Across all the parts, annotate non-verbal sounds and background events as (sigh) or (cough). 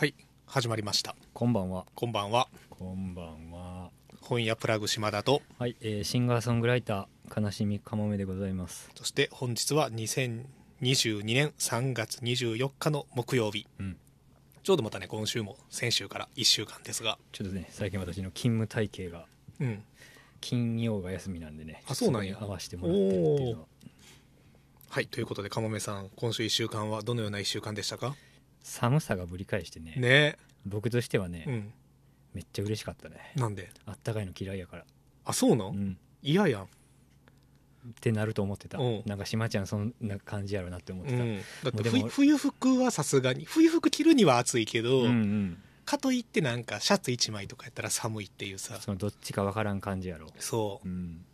はい始まりましたこんばんは。こんばんはこんばんは。本屋プラグ島田とはい、えーシンガーソングライター、悲しみかもめでございます。そして本日は2022年3月24日の木曜日うん。ちょうどまたね今週も先週から1週間ですがちょっとね、最近私の勤務体系が、うん金曜が休みなんでね。あそうなんや合わせてもらってるっていうのは。はいということでかもめさん今週1週間はどのような1週間でしたか？寒さがぶり返してね、ね僕としてはね、うんめっちゃ嬉しかったね。なんで？あったかいの嫌いやから。あそうなうんん。嫌やんってなると思ってたうん。なんか島ちゃんそんな感じやろなって思ってた。うん、だって冬冬服はさすがに冬服着るには暑いけど、うんうん。かといってなんかシャツ1枚とかやったら寒いっていうさそのどっちかわからん感じやろ。そううん。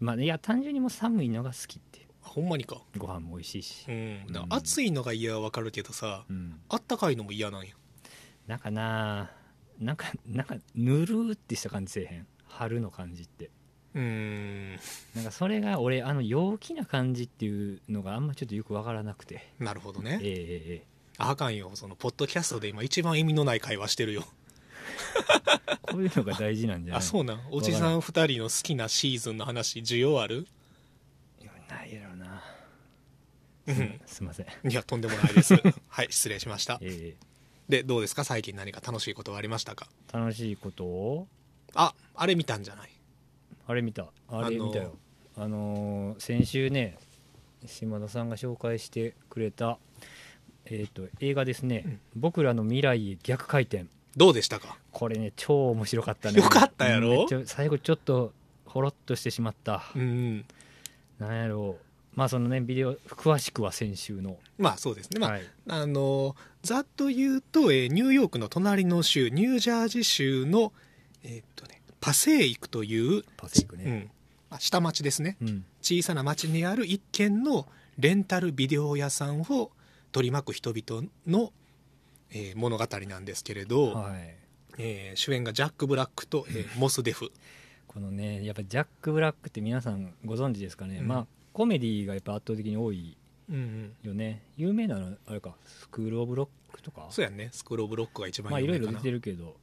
まあ、いや、単純にもう寒いのが好きって。ほんまにか。ご飯も美味しいし。う。ん。だからうん。暑いのが嫌はわかるけどさうん。あったかいのも嫌なんや。なんかななんかなんかぬるーってした感じせえへん？春の感じって。うーん。なんかそれが俺あの陽気な感じっていうのがあんまちょっとよくわからなくて。なるほどええねええあかんよ。そのポッドキャストで今一番意味のない会話してるよ。え (laughs) えこういうのが大事なんじゃない？あそうなん。おじさん2人の好きなシーズンの話需要あるいやないやろうなうん。すいません。いやとんでもないです。(laughs) はい失礼しました。えでどうですか？最近何か楽しいことはありましたか？え楽しいことを？ああれ見たんじゃない？あれ見た。あれ見たよ。あのー先週ね島田さんが紹介してくれたえっ、と映画ですね、うん。僕らの未来へ逆回転。どうでしたか？これね超面白かったね。よかったやろ？最後ちょっとほろっとしてしまった、うん。なんやろうまあそのねビデオ詳しくは先週の、まあそうですね。まあ、はい、あのざっと言うと、えーニューヨークの隣の州ニュージャージー州の、えーっとね、パセーイクという、パセイクね。うん。まあ下町ですね。うん。小さな町にある一軒のレンタルビデオ屋さんを取り巻く人々の、えー物語なんですけれど、はい。えー主演がジャック・ブラックと、えーモス・デフ。このねやっぱジャック・ブラックって皆さんご存知ですかね、うん。まあコメディがやっぱ圧倒的に多いうんうん。よね。有名なのあれかスクール・オブ・ロックとか？そうやね。スクール・オブ・ロックが一番まあいろいろ出てるけど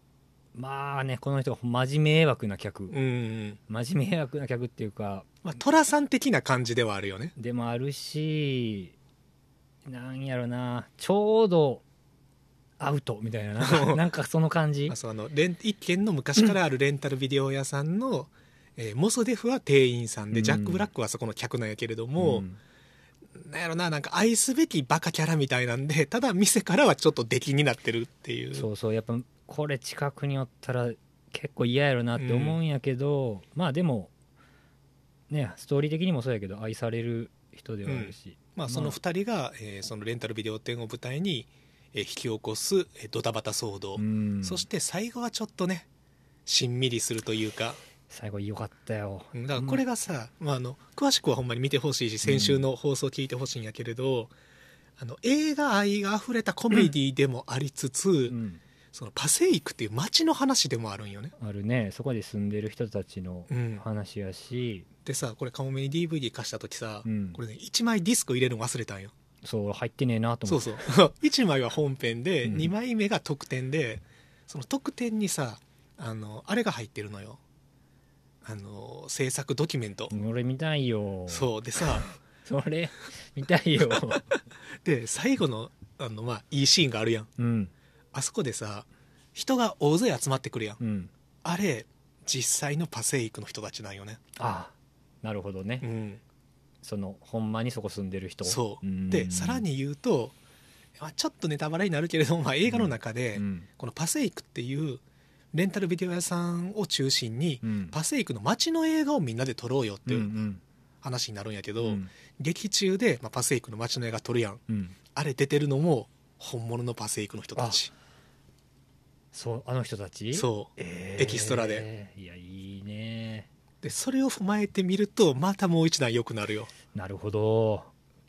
まあねこの人が真面目迷惑な客、うんうん真面目迷惑な客っていうかまあ寅さん的な感じではあるよね。でもあるしなんやろなちょうどアウトみたいなな。(laughs) んかその感じ。あそうあのレン一軒の昔からあるレンタルビデオ屋さんの、えーモスデフは店員さんで、うん。ジャック・ブラックはそこの客なんやけれども、ん。なんやろななんか愛すべきバカキャラみたいなんで (laughs) ただ店からはちょっと出禁になってるっていう。そうそうやっぱこれ近くにおったら結構嫌やろなって思うんやけど、まあでもねストーリー的にもそうやけど愛される人ではあるし、まあ、その2人が、えーそのレンタルビデオ店を舞台に、えー引き起こす、えードタバタ騒動、うん。そして最後はちょっとねしんみりするというか最後良かったよ。うんだからこれがさ、まあ、あの詳しくはほんまに見てほしいし先週の放送聞いてほしいんやけれど、あの映画愛があふれたコメディでもありつつ、うん。そのパセイクっていう街の話でもあるんよね。あるね。そこで住んでる人たちのうん。話やし、でさこれカモメに DVD 貸した時さ、うん。これね1枚ディスク入れるの忘れたんよ。そう入ってねえなと思って。そうそう。(laughs) 1枚は本編で、うん。2枚目が特典でその特典にさあのあれが入ってるのよあの制作ドキュメント、俺見たいよ。そうでさ。(laughs) それ見たいよ。(laughs) で最後のあの、まあ、いいシーンがあるやん。うん。あそこでさ人が大勢集まってくるやん。うん。あれ実際のパセイクの人たちなんよね。ああなるほどね、うん。そのほんまにそこ住んでる人。そう。うん。でさらに言うと、まあ、ちょっとネタバレになるけれども、まあ、映画の中で、うん。このパセイクっていうレンタルビデオ屋さんを中心に、うん。パセイクの街の映画をみんなで撮ろうよってうんういうん。話になるんやけど、うん。劇中で、まあ、パセイクの街の映画撮るやん。うん。あれ出てるのも本物のパセイクの人たち。そうあの人たち？そう。えエキストラで。いやいいね。でそれを踏まえてみるとまたもう一段良くなるよ。なるほど。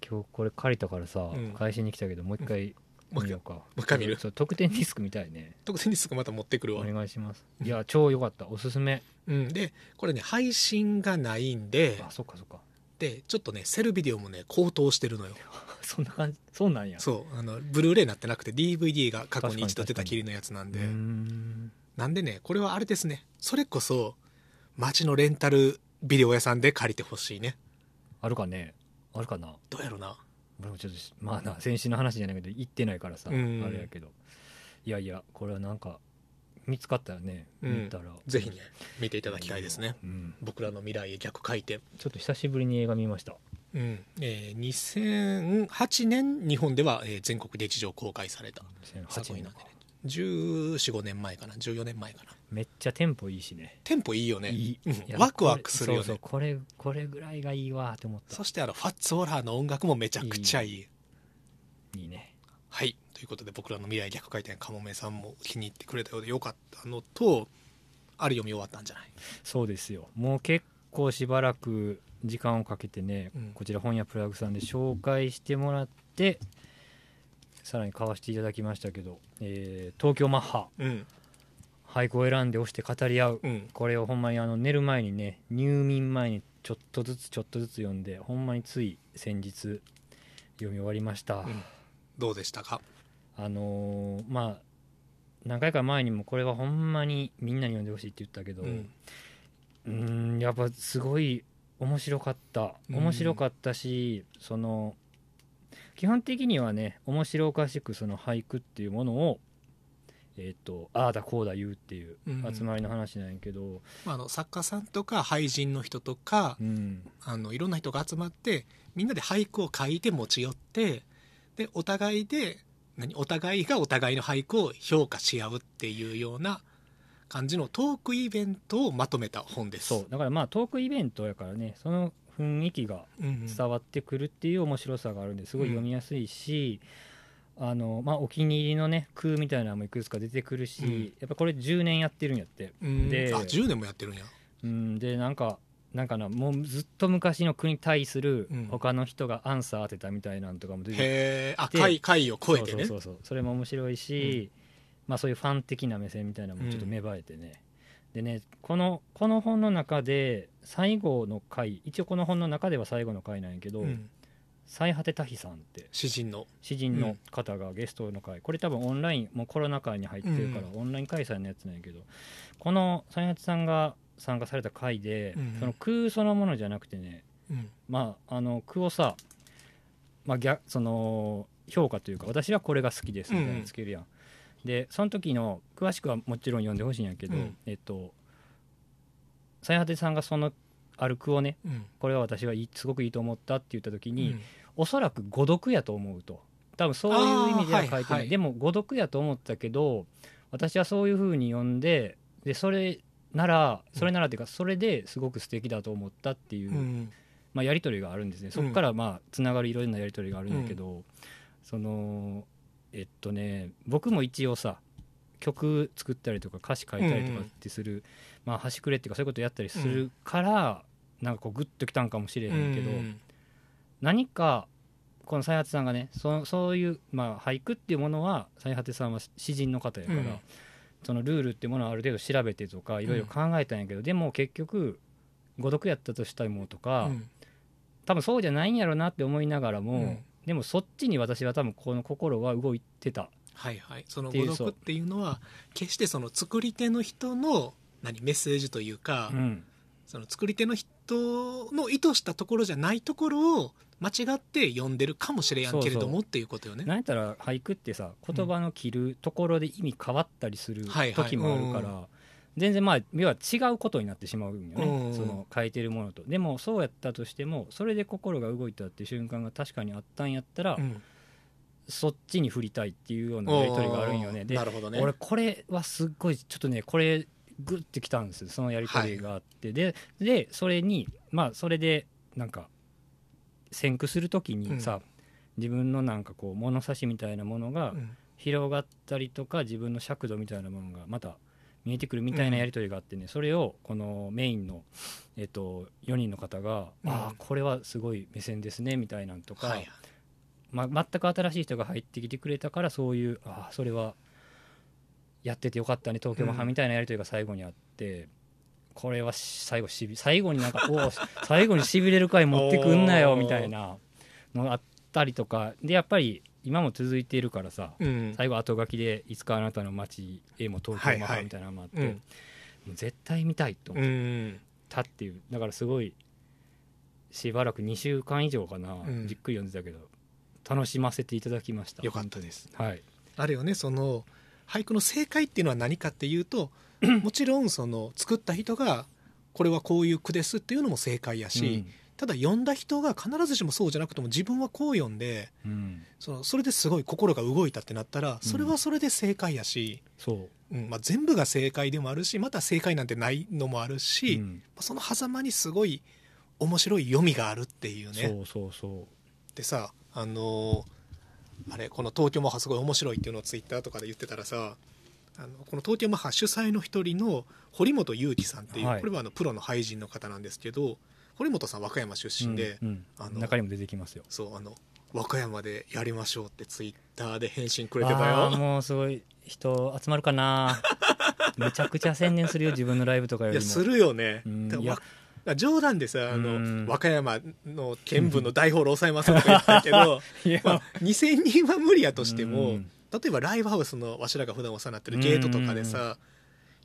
今日これ借りたからさ、うん。返しに来たけどもう一回もう一回見ようかもう一回見るそう特典ディスクみたいね。特典にすぐまた持ってくるおわ、願いします。いや超良かった。おすすめ。うん、でこれね配信がないんであそっかそっか。ってちょっとねセルビデオもね高騰してるのよ。(laughs) そんな感じ？そうなんや。そう。あのブルーレイになってなくて DVD が過去に一度出たきりのやつなんで。なんでねこれはあれですね。それこそ街のレンタルビデオ屋さんで借りてほしいね。あるかね？あるかな？どうやろな俺もちょっとまあな先週の話じゃないけど行ってないからさ、うん。あれやけど。いやいやこれはなんか見つかったらねうん。見たら、ぜひね見ていただきたいですね。うん。僕らの未来へ逆回転。ちょっと久しぶりに映画見ました。うん。えー2008年日本では、えー全国で地上公開された作2008年品なんでね1415年前かな。14年前かな。めっちゃテンポいいしね。テンポいいよね。いい。うん。いやワクワクするよね。そうそう。これこれぐらいがいいわって思った。そしてあのファッツ・オーラーの音楽もめちゃくちゃいい。いいね。はい。ということで僕らの未来逆回転かもめさんも気に入ってくれたようでよかったのとあれ読み終わったんじゃない？そうですよ。もう結構しばらく時間をかけてね、うん。こちら本屋プラグさんで紹介してもらってさらに買わせていただきましたけど、えー東京マッハ。うん。俳句を選んで押して語り合う。うん。これをほんまにあの寝る前にね入眠前にちょっとずつちょっとずつ読んでほんまについ先日読み終わりました、うん。どうでしたか？あのーまあ何回か前にもこれはほんまにみんなに読んでほしいって言ったけど、うん。やっぱすごい面白かった。うん面白かったし、その基本的にはね面白おかしくその俳句っていうものをえっ、とああだこうだ言うっていううん。集まりの話なんやけど、まあ、あの作家さんとか俳人の人とかうん。あのいろんな人が集まってみんなで俳句を書いて持ち寄ってでお互いで何お互いがお互いの俳句を評価し合うっていうような感じのトークイベントをまとめた本です。そう。だからまあトークイベントやからねその雰囲気がうんうん。伝わってくるっていう面白さがあるんですごい読みやすいし、あのまあ、お気に入りのね空みたいなのもいくつか出てくるし、うん。やっぱこれ10年やってるんやって、うん。であ10年もやってるんや。うん、でなんかなんかなもうずっと昔の句に対するうん。他の人がアンサー当てたみたいなんとかも出てへえあで回回を超えてね。そうそうそうそれも面白いし、まあ、そういうファン的な目線みたいなのもちょっと芽生えてね、でねこのこの本の中で最後の回一応この本の中では最後の回なんやけど、うん。最果て多比さんって詩人の。詩人の方がゲストの会これ多分オンラインもうコロナ禍に入ってるから、オンライン開催のやつなんやけどこの最果てさんが参加された回で、うんその空そのものじゃなくてねうん。まああの句をさ、まあ、逆その評価というか私はこれが好きですみたいなのつけるやん、でその時の詳しくはもちろん読んでほしいんやけど、うん。えっと最果てさんがそのある句をねうん。これは私はいいすごくいいと思ったって言った時に、うん。おそらく誤読やと思うと。多分そういう意味では書いてない。はいでも誤読やと思ったけど私はそういうふうに読んででそれならそれならっていうかそれですごく素敵だと思ったっていう、うん。まあ、やり取りがあるんですね。そこからまあつながるいろんなやり取りがあるんだけど、そのえっとね僕も一応さ曲作ったりとか歌詞書いたりとかってする、まあ端くれっていうかそういうことやったりするから、なんかこうグッときたんかもしれへんけど、うん。何かこの最果さんがねそそういう、まあ、俳句っていうものは最果さんは詩人の方やから、うん。そのルールっていうものをある程度調べてとかいろいろ考えたんやけど、でも結局誤読やったとしたもとか、うん。多分そうじゃないんやろなって思いながらも、うんでもそっちに私は多分この心は動いてた。はいはい。そのっていう誤読っていうのは決してその作り手の人の何メッセージというか、うん。その作り手の人の意図したところじゃないところを間違って読んでるかもしれやんけれどもっていうことよね。なんやったら俳句ってさ言葉の切るところで意味変わったりするはいはい。時もあるから、全然まあ要は違うことになってしまうんよね、うん。その書いてるものと。でもそうやったとしてもそれで心が動いたっていう瞬間が確かにあったんやったら、うん。そっちに振りたいっていうようなやり取りがあるんよね。でなるほどね。俺これはすっごいちょっとねこれグッてきたんですよ。そのやり取りがあって、ででそれにまあそれでなんか先駆する時にさ、自分のなんかこう物差しみたいなものがうん。広がったりとか自分の尺度みたいなものがまた見えてくるみたいなやり取りがあってね、それをこのメインの、えっと4人の方が「うん。ああこれはすごい目線ですね」みたいなんとか、まあ、全く新しい人が入ってきてくれたからそういうああそれはやっててよかったね東京マハみたいなやり取りが最後にあって、これはし最後しび最後になんかおお (laughs) 最後にしびれる回持ってくんなよみたいなのがあったりとか。でやっぱり今も続いているからさうん。最後後書きで「いつかあなたの街へも東京マハ」みたいなのもあって、うんもう絶対見たいとう思っん。たっていう。だからすごいしばらく2週間以上かな、うん。じっくり読んでたけど楽しませていただきました。よかったです。はい。あれよねその俳句の正解っていうのは何かっていうと (clears throat) もちろんその作った人がこれはこういう句ですっていうのも正解やし、ただ読んだ人が必ずしもそうじゃなくても自分はこう読んでうん。うんそのそれですごい心が動いたってなったらそれはそれで正解やし、そう。うんまあ、全部が正解でもあるしまた正解なんてないのもあるし、うん。その狭間にすごい面白い読みがあるっていうね。そうそうそでさあのーあれこの東京マハすごい面白いっていうのをツイッターとかで言ってたらさあのこの東京マハ主催の一人の堀本裕樹さんっていう、はい。これはあのプロの俳人の方なんですけど堀本さん和歌山出う身で、うんうん。あの中にも出てきますよ。そうあの和歌山でやりましょうってツイッターで返信くれてたよ。もうすごい人集まるかな。(laughs) めちゃくちゃ宣伝するよ自分のライブとかよりも。いやするよね。うん冗談でさあの、うん。和歌山の県部の大ホール抑えますとか言ったけど、(laughs) まあ、2000人は無理やとしても、うん。例えばライブハウスのわしらが普段お世話になってるゲートとかでさ、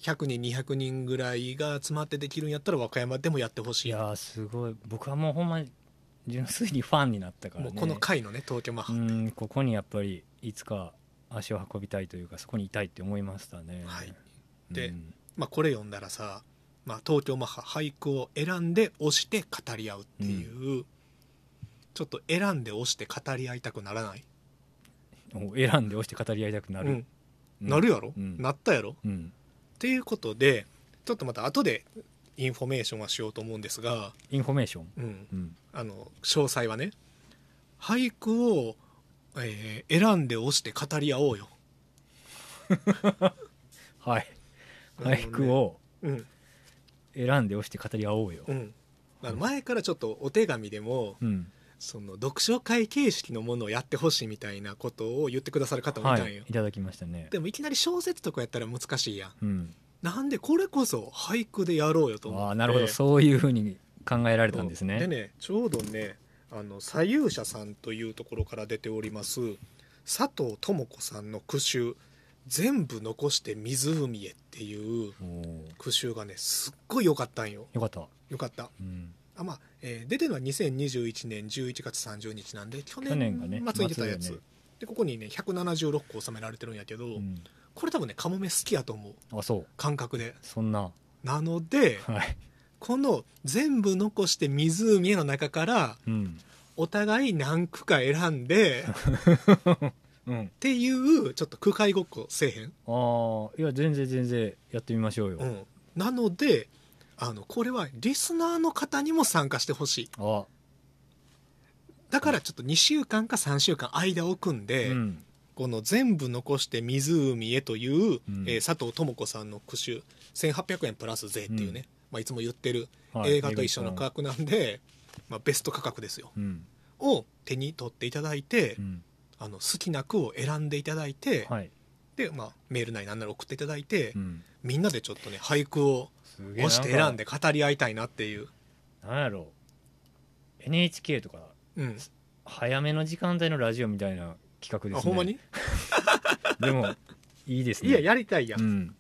100人200人ぐらいが集まってできるんやったら和歌山でもやってほしい。いやーすごい。僕はもうほんまに純粋にファンになったからね。もうこの回のね東京マッハ、うんここにやっぱりいつか足を運びたいというかそこにいたいって思いましたね。はい。でうん。まあ、これ読んだらさ、まあ、東京マッハ俳句を選んで推して語り合うっていう、ちょっと選んで推して語り合いたくならない、選んで推して語り合いたくなる、うん。なるやろ、うん。なったやろ？うんっていうことでちょっとまた後でインフォメーションはしようと思うんですが、インフォメーション、うん、うん、あの詳細はね。俳句を、えー選んで推して語り合おうよ、(laughs) はい。俳句をうん。選んで押して語り合おうよ、うん、あの前からちょっとお手紙でもうんその読書会形式のものをやってほしいみたいなことを言ってくださる方もいはたんよ、いいただきましたね。でもいきなり小説とかやったら難しいやん。うん。なんでこれこそ俳句でやろうよと思って。ああなるほど。そういうふうに考えられたんですね。でねちょうどねあの左右者さんというところから出ております佐藤智子さんの句集「全部残して湖へ」っていう句集がねすっごい良かったんよ。よかった、よかった。うん、あまあ、えー出てるのは2021年11月30日なんで去去年がね末に出たやつ、ね。でここにね176個収められてるんやけど、うん。これ多分ねカモメ好きやと思う。あそう。感覚で。そんな。なのではい、この「全部残して湖へ」の中からうん。お互い何句か選んで (laughs) うん、っていうちょっと句会ごっこせえへん、ああいや全然全然やってみましょうよ、うん、なのであのこれはリスナーの方にも参加してほしい。あ。だからちょっと2週間か3週間間を置くんで、うん。この「全部残して湖へ」という、うん。えー佐藤智子さんの句集1800円プラス税っていうね、うん。まあ、いつも言ってるはい。映画と一緒の価格なんで、まあ、ベスト価格ですよ。うん。を手に取っていただいて、うん。あの好きな句を選んでいただいて、はい、で、まあ、メールなりなんなら送っていただいて、うん、みんなでちょっとね俳句をすげえ押して選んで語り合いたいなっていう、なんやろ。NHK とかうん、早めの時間帯のラジオみたいな企画ですね。あほんまに？(laughs) でもいいですね。いややりたいやん、うん。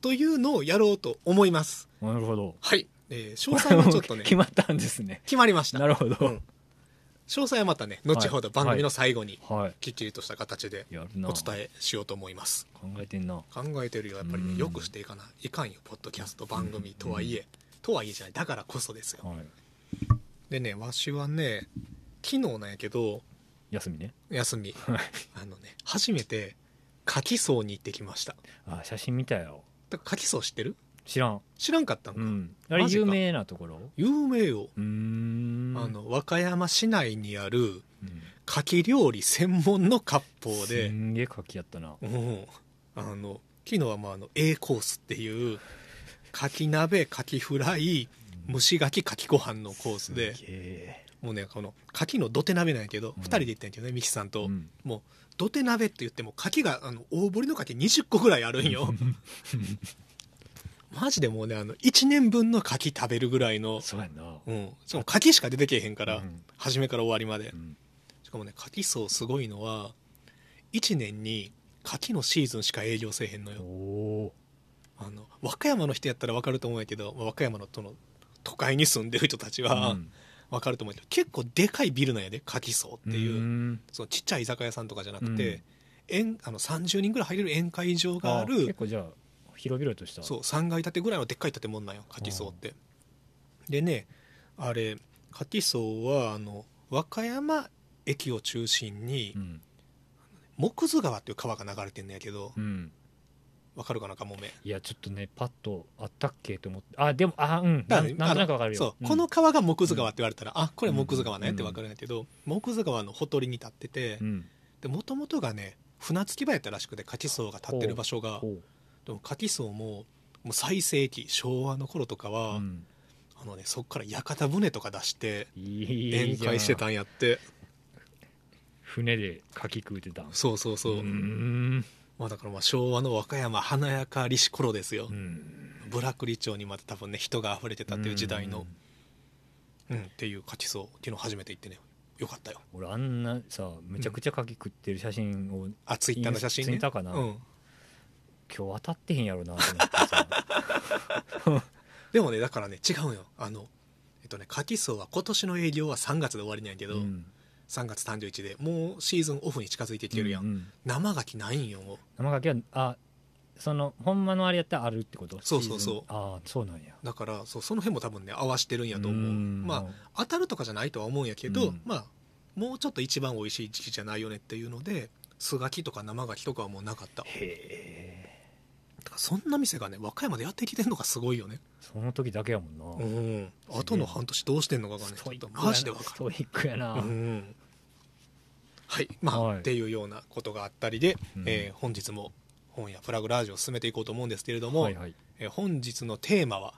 というのをやろうと思います。なるほど。はい、えー詳細はちょっとね。(laughs) 決まったんですね。決まりました。なるほど、うん詳細はまたね後ほど番組の最後にはきっちりとした形でお伝えしようと思います。考えてんな。考えてるよやっぱりうん。ねよくしていかないかんよポッドキャスト番組とはいえ。とはいえじゃないだからこそですよ。はい。でねわしはね昨日なんやけど休みね。休み。はい。あのね初めて柿荘に行ってきました。あ写真見たよ。だから柿荘知ってる？知らん。知らんかったんか、うん。あれマジか。有名なところ？有名よ、うーん。あの和歌山市内にあるうん。牡蠣料理専門の割烹で。すんげえ活気やったな。うん。あの昨日はまああの A コースっていう牡蠣鍋牡蠣フライ蒸し牡蠣牡蠣ご飯のコースで。すげえ。もうねこの牡蠣の土手鍋なんやけど、うん。2人で行ったんやけどねミキさんと、うん。もう土手鍋って言っても牡蠣があの大ぶりの牡蠣20個ぐらいあるんよマジでもうねあの1年分の牡蠣食べるぐらいのそうやな。うん。しかも牡蠣しか出てけえへんから、うん。初めから終わりまで。うん。しかもね牡蠣層すごいのは1年に牡蠣のシーズンしか営業せえへんのおよ。おあの和歌山の人やったら分かると思うんやけどまあ和歌山のその都会に住んでる人たちはん。分かると思うけど、結構でかいビルなんやで牡蠣層っていう、ん。そのちっちゃい居酒屋さんとかじゃなくうん。て、宴あの30人ぐらい入れる宴会場がある結構じゃあ広々とした。そう3階建てぐらいのでっかい建物なんよ柿荘って。でねあれ柿荘はあの和歌山駅を中心にうん。木津川っていう川が流れてんのやけどうん。わかるかなかもめ。いやちょっとねパッとあったっけと思って。あでもあうん。なだなんとなくわかるよ。そう、ん。この川が木津川って言われたら、あこれ木津川ねってうんわかるんやけど、木津川のほとりに立っててうん。もともとがね船着き場やったらしくて柿荘が立ってる場所がでも柿荘ももう最盛期昭和の頃とかは、うん。あのね、そっから屋形船とか出してい宴会してたんやって。船で牡蠣食うてたそうそうそう、ん。まあ、だからまあ昭和の和歌山華やかりし頃ですよ、うん。ブラックリ町にまた多分ね人が溢れてたっていう時代の、うん。っていう勝ちそう昨日初めて行ってね。よかったよ。俺あんなさめちゃくちゃ牡蠣食ってる写真をあツイッターの写真ね。ツイッターかな。うん、今日当たってへんやろなと思ってさ。(laughs) でもねだからね違うんよ。あのえっとね牡蠣荘は今年の営業は3月で終わりなんやけど、うん。3月31でもうシーズンオフに近づいてきてるやん、ううん。生牡蠣ないんよ。生牡蠣はあそのほんまのあれやったらあるってこと？そうそうそう。ああそうなんや。だからそうその辺も多分ね合わしてるんやと思う。うん。まあ当たるとかじゃないとは思うんやけど、うん。まあもうちょっと一番美味しい時期じゃないよねっていうので素牡蠣とか生牡蠣とかはもうなかった。だへえからそんな店がね和歌山でやってきてんのがすごいよね。その時だけやもんな。うん。あとの半年どうしてんのかがねスちょっとマジでわかストイックやな。るうん。はい。まあ、はい。っていうようなことがあったりで、うん。えー本日も本やプラグラージュを進めていこうと思うんですけれども、はいはい。えー本日のテーマは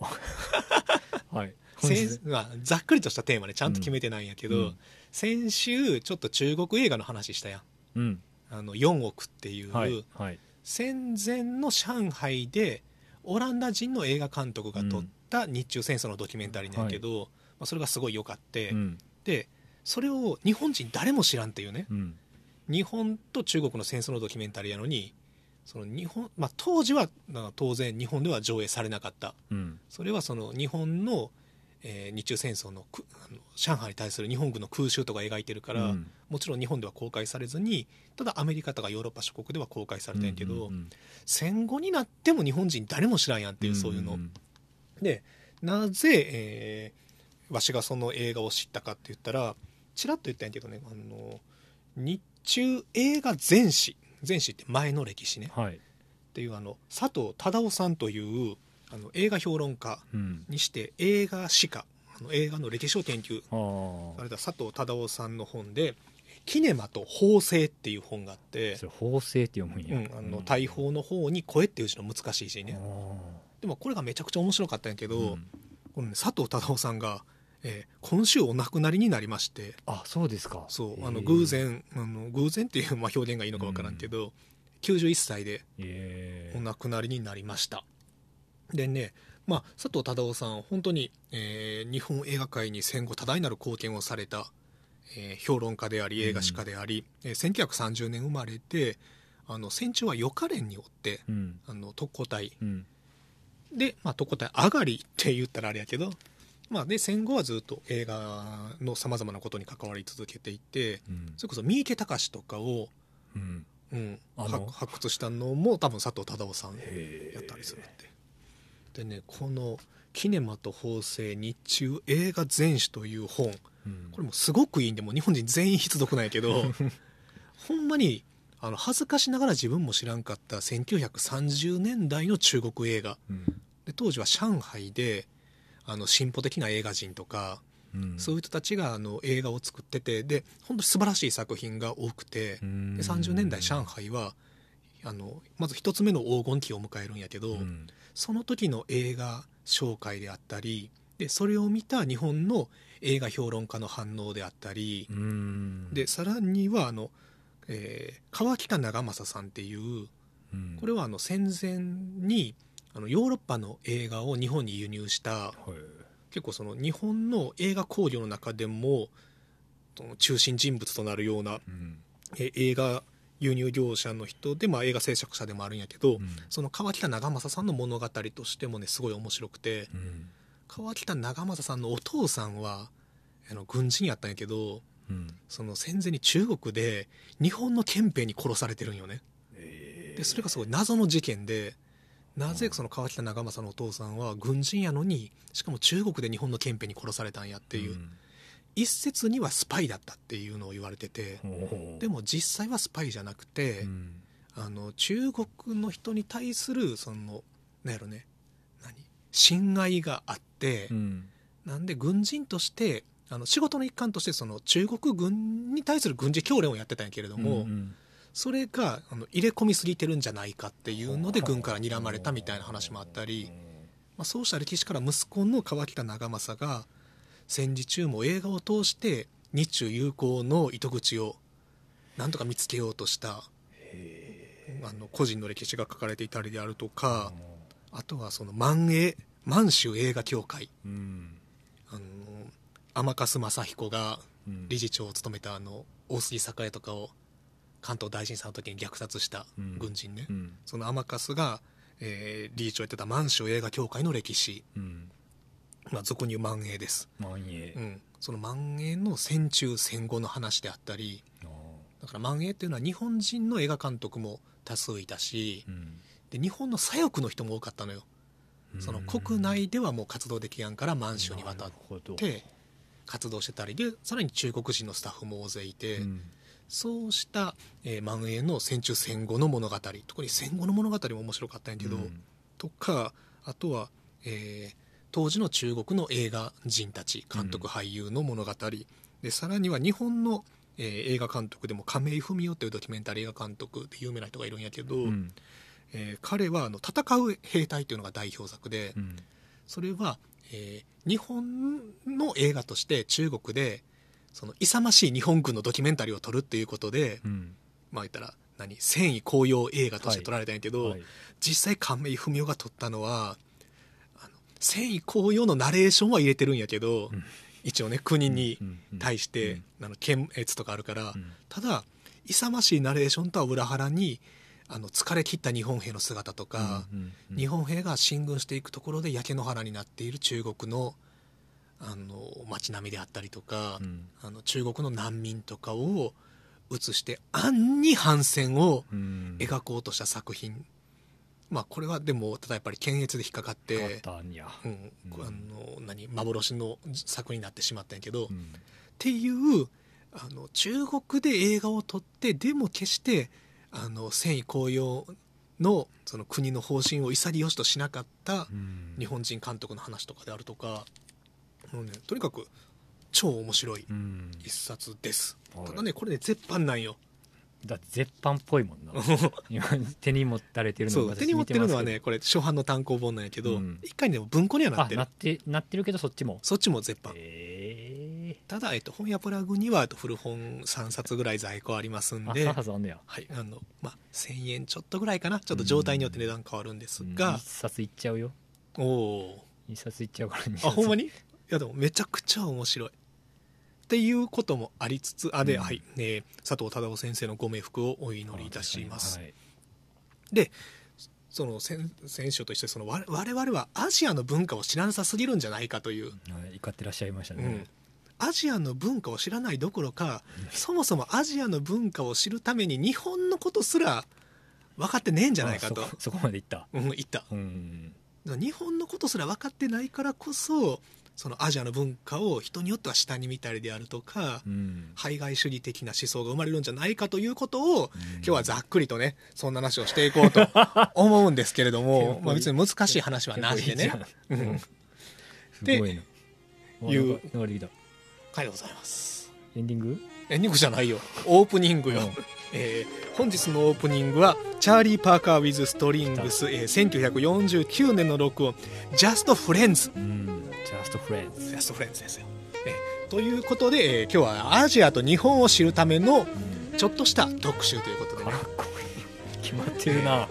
(laughs) はい。せんまあ、ざっくりとしたテーマでちゃんと決めてないんやけど、うん。先週ちょっと中国映画の話したやん。うん。あの4億っていう、はい。はい戦前の上海でオランダ人の映画監督が撮った日中戦争のドキュメンタリーなんやけど、まあ、それがすごい良かって、うん。でそれを日本人誰も知らんっていうね。うん。日本と中国の戦争のドキュメンタリーやのにその日本、まあ、当時はまあ当然日本では上映されなかった。うん。それはその日本の、えー日中戦争のくあの上海に対する日本軍の空襲とか描いてるから、うん。もちろん日本では公開されずにただアメリカとかヨーロッパ諸国では公開されたんやけど、うんうん戦後になっても日本人誰も知らんやんっていうそういうの、んでなぜ、えーわしがその映画を知ったかって言ったらちらっと言ったんやけどねあの日中映画全史。全史って前の歴史ね。はい。っていうあの佐藤忠夫さんというあの映画評論家うんにして映画史家あの映画の歴史を研究あされた佐藤忠夫さんの本で「キネマと法政」っていう本があってあ、それ法制って読むんや。うん、あの大砲の方に「声」っていう字の難しい字ねでもこれがめちゃくちゃ面白かったんやけど、うん。このね、佐藤忠夫さんが、えー今週お亡くなりになりまして。あそうですか。そうあの偶然あの偶然っていうまあ表現がいいのか分からんけど、91歳でえお亡くなりになりましたでね、まあ、佐藤忠夫さん本当に、えー日本映画界に戦後多大なる貢献をされた、えー評論家であり映画史家であり、えー1930年生まれてあの戦中は予科連によってうん。あの特攻隊。うん。で、まあ、特攻隊上がり (laughs) って言ったらあれやけど、まあ、で戦後はずっと映画のさまざまなことに関わり続けていてうん。それこそ三池隆とかを、うん。うん、発掘したのも多分佐藤忠夫さんやったりするってでねこの「キネマと法制日中映画全史」という本。うん。これもすごくいいんでもう日本人全員必読なんやけど (laughs) ほんまにあの恥ずかしながら自分も知らんかった1930年代の中国映画。うん。で当時は上海であの進歩的な映画人とか、うん。そういう人たちがあの映画を作っててで本当に素晴らしい作品が多くて、うん。で30年代上海はあのまず一つ目の黄金期を迎えるんやけど、うんその時の映画紹介であったりでそれを見た日本の映画評論家の反応であったり、うん。でさらにはあの、えー川北長政さんっていううん。これはあの戦前にあのヨーロッパの映画を日本に輸入した結構その日本の映画興行の中でも中心人物となるようなうん。え映画輸入業者の人で、まあ、映画制作者でもあるんやけど、うん。その川北長政さんの物語としてもねすごい面白くてうん。川北長政さんのお父さんはあの軍人やったんやけどうん。その戦前に中国で日本の憲兵に殺されてるんよね。え。でそれがすごい謎の事件でなぜその川北長政のお父さんは軍人やのにしかも中国で日本の憲兵に殺されたんやっていう、一説にはスパイだったっていうのを言われててう。んでも実際はスパイじゃなくて、うん。あの中国の人に対するそのなんやろね何？侵害があって、うん。なんで軍人としてあの仕事の一環としてその中国軍に対する軍事教練をやってたんやけれども、うんそれがあの入れ込みすぎてるんじゃないかっていうので軍から睨まれたみたいな話もあったり、まあ、そうした歴史から息子の川北長政が戦時中も映画を通して日中友好の糸口をなんとか見つけようとしたあの個人の歴史が書かれていたりであるとかあとはその満映満州映画協会。うん。あの天粕正彦がうん。理事長を務めたあの大杉栄とかを関東大震災の時に虐殺した軍人ね、うん。その天粕が、えー理事長やってた満州映画協会の歴史、うんまあ、俗に言う満映です、万栄。うん、その満映の戦中戦後の話であったりあだから満映っていうのは日本人の映画監督も多数いたしーうん。で日本の左翼の人も多かったのよ。その国内ではもう活動できやんから満州に渡って活動してたりでさらに中国人のスタッフも大勢いて、うん。そうした、えー、万栄の戦中戦後の物語特に戦後の物語も面白かったんやけど、うん。とかあとは、えー当時の中国の映画人たち監督、うん俳優の物語。でさらには日本の、えー映画監督でも亀井文夫というドキュメンタリー映画監督で有名な人がいるんやけど、うん。えー彼はあの戦う兵隊というのが代表作で、うん。それは、えー日本の映画として中国でその勇ましい日本軍のドキュメンタリーを撮るっていうことで、うん。まあ言ったら何戦意高揚映画として撮られたんやけど、はい。実際亀井文夫が撮ったのはあの戦意高揚のナレーションは入れてるんやけど、うん。一応ね国に対して、検閲とかあるから、うん。ただ勇ましいナレーションとは裏腹にあの疲れ切った日本兵の姿とか、日本兵が進軍していくところで焼け野原になっている中国のあの街並みであったりとか、うん。あの中国の難民とかを映して暗に反戦をうん。描こうとした作品、まあこれはでもただやっぱり検閲で引っかかって、うんうん。あの何幻の作になってしまったんやけど、っうんていうあの中国で映画を撮ってでも決してあの戦意高揚のその国の方針を潔しとしなかったうん。日本人監督の話とかであるとか、もうね、とにかく超面白いうん。一冊です、はい。ただねこれね絶版なんよだって絶版っぽいもんな。(laughs) 今手に持たれてるの私そう手に持ってるのは見ねこれ初版の単行本なんやけど、うん。一回ね文庫にはなってる。なってなってるけどそっちも。そっちも絶版。え。ただ、えっと、本屋プラグにはえっと古本3冊ぐらい在庫ありますんで3冊あんねや。はいあのまあ、1000円ちょっとぐらいかな。ちょっと状態によって値段変わるんですが。一、冊いっちゃうよ。おお一冊いっちゃうから二ー冊あほんまに？いやでもめちゃくちゃ面白いっていうこともありつつあで、うん。はい、えー佐藤忠夫先生のご冥福をお祈りいたします、はいでその先先週としてその我我々はアジアの文化を知らなさすぎるんじゃないかという、はい怒ってらっしゃいましたね。うん、アジアの文化を知らないどころかそもそもアジアの文化を知るために日本のことすら分かってねえんじゃないかと。あそこまでいった。うん、言った。うん。日本のことすら分かってないからこそそのアジアの文化を人によっては下に見たりであるとか、うん。排外主義的な思想が生まれるんじゃないかということを、今日はざっくりとねそんな話をしていこうと思うんですけれども、(laughs) まあ、別に難しい話はなしでね。うん。すごいう。流れてきたはいでございます。エンディング？エンディングじゃないよ。オープニングよ、う。んえー本日のオープニングはチャーリー・パーカー・ウィズ・ストリングス、えー1949年の録音「Just Friends」うん Just Friends Just Friends ですよ。えーということで、えー今日はアジアと日本を知るためのちょっとした特集ということで。ねかっこいい。決まってるな。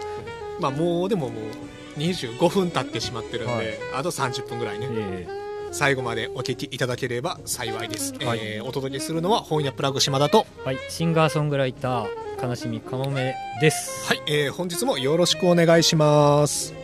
まあもうでももう25分経ってしまってるんで、はい。あと30分ぐらいね、え最後までお聞きいただければ幸いです、はい。えーお届けするのは本屋プラグ島田と。ーはい。シンガーソングライター悲しみかもめです。はい、えー本日もよろしくお願いします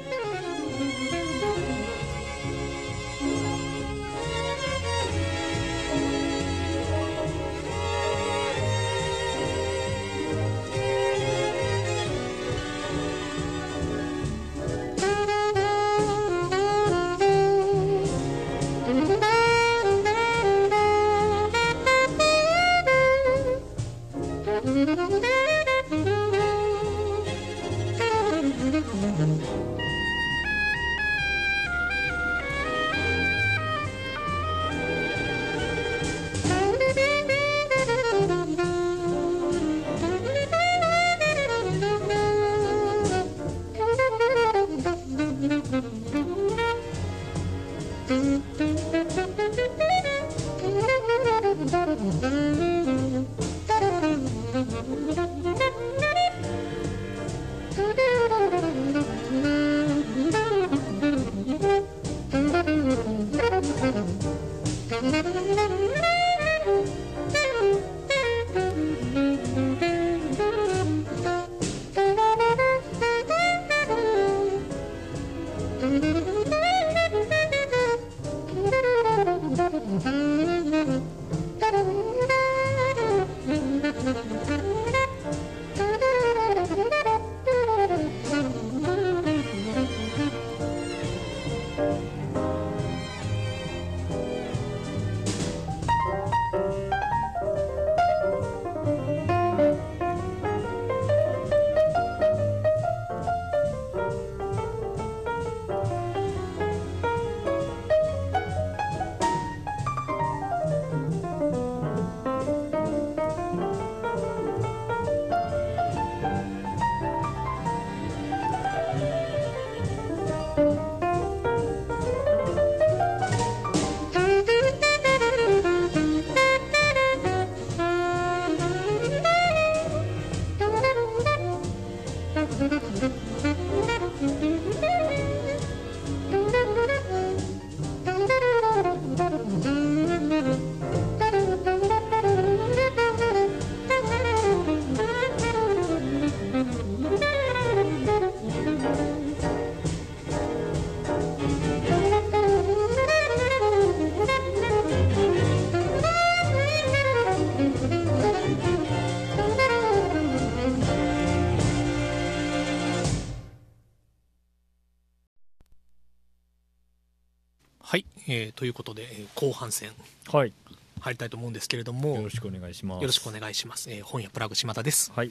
えーということで、えー後半戦はい。入りたいと思うんですけれどもよろしくお願いします。よろしくお願いします、えー本屋プラグ島田です。はい。